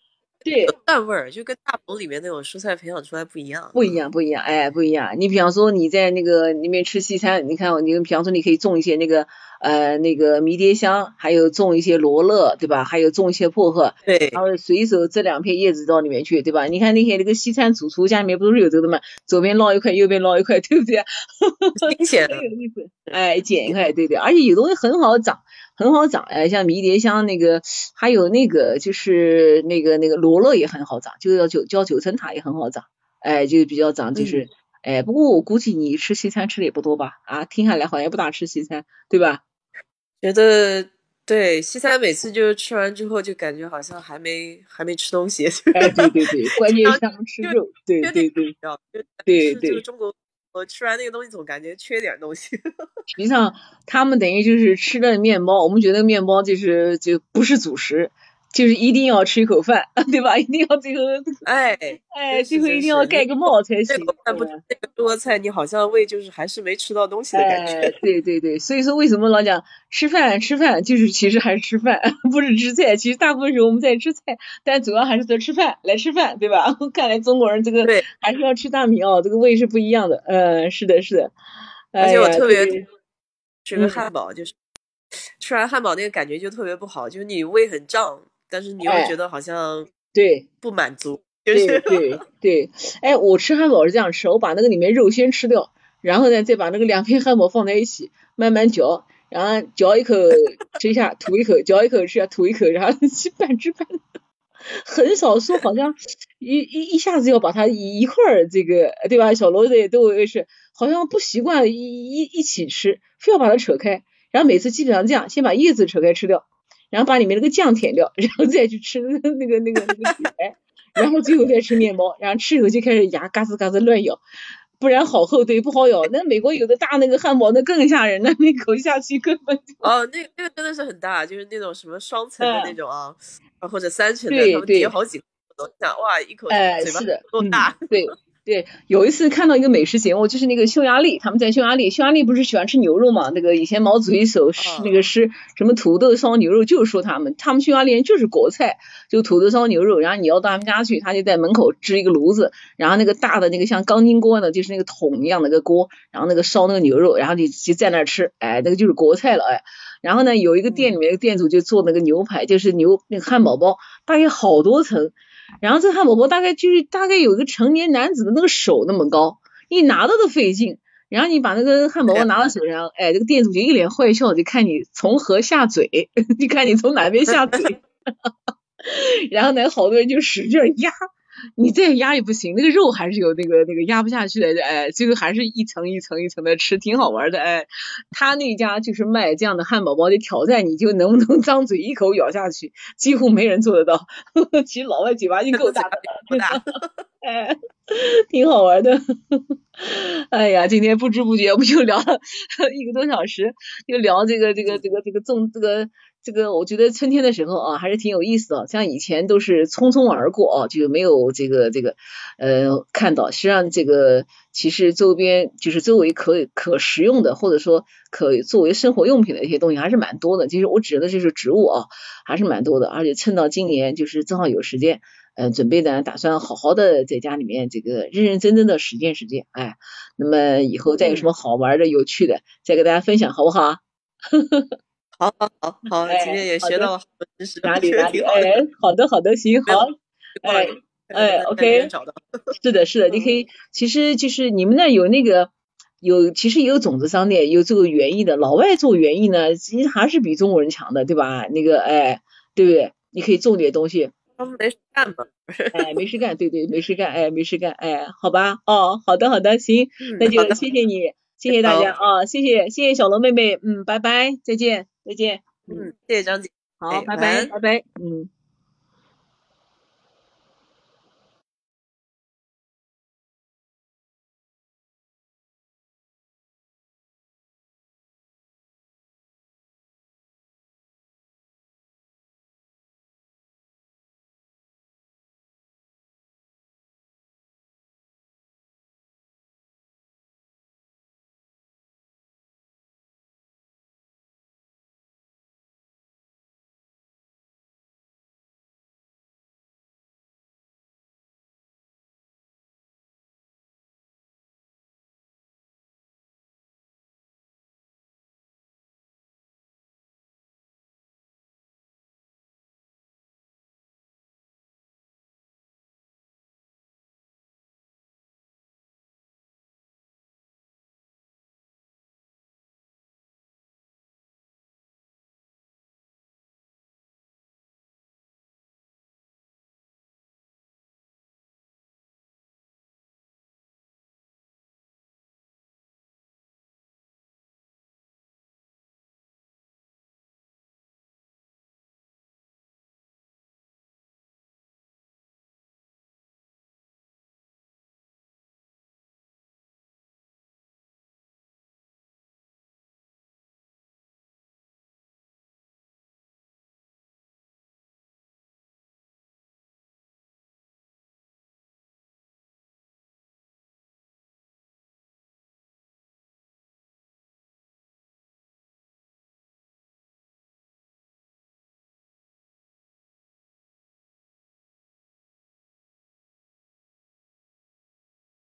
对，淡味儿就跟大棚里面那种蔬菜培养出来不一样，不一样，不一样，哎，不一样。你比方说你在那个里面吃西餐，你看你比方说你可以种一些那个呃那个迷迭香，还有种一些罗勒，对吧？还有种一些薄荷，对，然后随手这两片叶子到里面去，对吧？你看那些那个西餐主厨家里面不都是有这个的吗？左边捞一块，右边捞一块，对不对？明显很有意思，哎，剪一块，对对，而且有东西很好长。很好长哎，像迷迭香那个，还有那个就是那个那个罗勒也很好长，就叫九叫九层塔也很好长，哎，就比较长，就是哎，不过我估计你吃西餐吃的也不多吧？啊，听下来好像不大吃西餐，对吧？觉得对西餐每次就是吃完之后就感觉好像还没还没吃东西，哎，对对对，关键想吃肉，对对对，对对，中国。我吃完那个东西总感觉缺点东西。实际上，他们等于就是吃的面包，我们觉得面包就是就不是主食，就是一定要吃一口饭，对吧？一定要最后，哎哎，最后一定要盖个帽才行。那不那个多菜，你好像胃就是还是没吃到东西的感觉。对对对，所以说为什么老讲吃饭吃饭，就是其实还是吃饭，不是吃菜。其实大部分时候我们在吃菜，但主要还是在吃饭，来吃饭，对吧？看来中国人这个还是要吃大米哦，这个胃是不一样的。嗯，是的，是的。而且我特别吃个汉堡，就是吃完汉堡那个感觉就特别不好，就是你胃很胀。但是你又觉得好像对。不满足，对对 对，哎，我吃汉堡是这样吃，我把那个里面肉先吃掉，然后呢再把那个两 片汉堡放在一起慢慢嚼，然后嚼一口吃一下，吐一口，嚼一口吃一下，吐一口，然后半吃半，很少说好像一一一下子要把它一一块儿这个对吧？小罗子也都是好像不习惯一一一起吃，非要把它扯开，然后每次基本上这样，先把叶子扯开吃掉。然后把里面那个酱舔掉，然后再去吃那个那个那个那个菜，然后最后再吃面包，然后吃以后就开始牙嘎吱嘎吱乱咬，不然好厚对不好咬。那美国有的大那个汉堡那更吓人，那那口下去根本就哦，那那个真的是很大，就是那种什么双层的那种啊，或者三层的，他们叠好几个，我都想哇，一口嘴巴多大，对。对，有一次看到一个美食节目，就是那个匈牙利，他们在匈牙利，匈牙利不是喜欢吃牛肉嘛？那个以前毛主席首诗那个诗什么土豆烧牛肉，就是说他们，他们匈牙利人就是国菜，就土豆烧牛肉。然后你要到他们家去，他就在门口支一个炉子，然后那个大的那个像钢筋锅呢，就是那个桶一样的个锅，然后那个烧那个牛肉，然后你就在那儿吃，哎，那个就是国菜了，哎。然后呢，有一个店里面的店主就做那个牛排，就是牛那个汉堡包，大概好多层。然后这汉堡包大概就是大概有一个成年男子的那个手那么高，一拿到都费劲。然后你把那个汉堡包拿到手上，哎，这个店主就一脸坏笑，就看你从何下嘴，就看你从哪边下嘴。然后呢，好多人就使劲压。你再压也不行，那个肉还是有那个那个压不下去的，哎，最后还是一层一层一层的吃，挺好玩的，哎。他那家就是卖这样的汉堡包，就挑战你就能不能张嘴一口咬下去，几乎没人做得到。其实老外嘴巴就够大的，不大，哎，挺好玩的。哎呀，今天不知不觉我们就聊了一个多小时，就聊这个这个这个这个粽这个。这个我觉得春天的时候啊，还是挺有意思的。像以前都是匆匆而过啊，就没有这个这个呃看到。实际上这个其实周边就是周围可可食用的，或者说可作为生活用品的一些东西还是蛮多的。其实我指的就是植物啊，还是蛮多的。而且趁到今年就是正好有时间，嗯，准备呢打算好好的在家里面这个认认真真的实践实践。哎，那么以后再有什么好玩的、有趣的，再给大家分享，好不好？呵呵呵好好好好，今天也学到了好多知识，哪里哪里，哎，好的好的，行好，哎哎，OK，是的是的，你可以，其实就是你们那有那个有，其实也有种子商店，有做园艺的，老外做园艺呢，其实还是比中国人强的，对吧？那个哎，对不对？你可以种点东西，他们没事干嘛？哎，没事干，对对，没事干，哎，没事干，哎，好吧，哦，好的好的，行，那就谢谢你，谢谢大家啊，谢谢谢谢小龙妹妹，嗯，拜拜，再见。再见，嗯，谢谢张姐，好，拜拜，拜拜，嗯。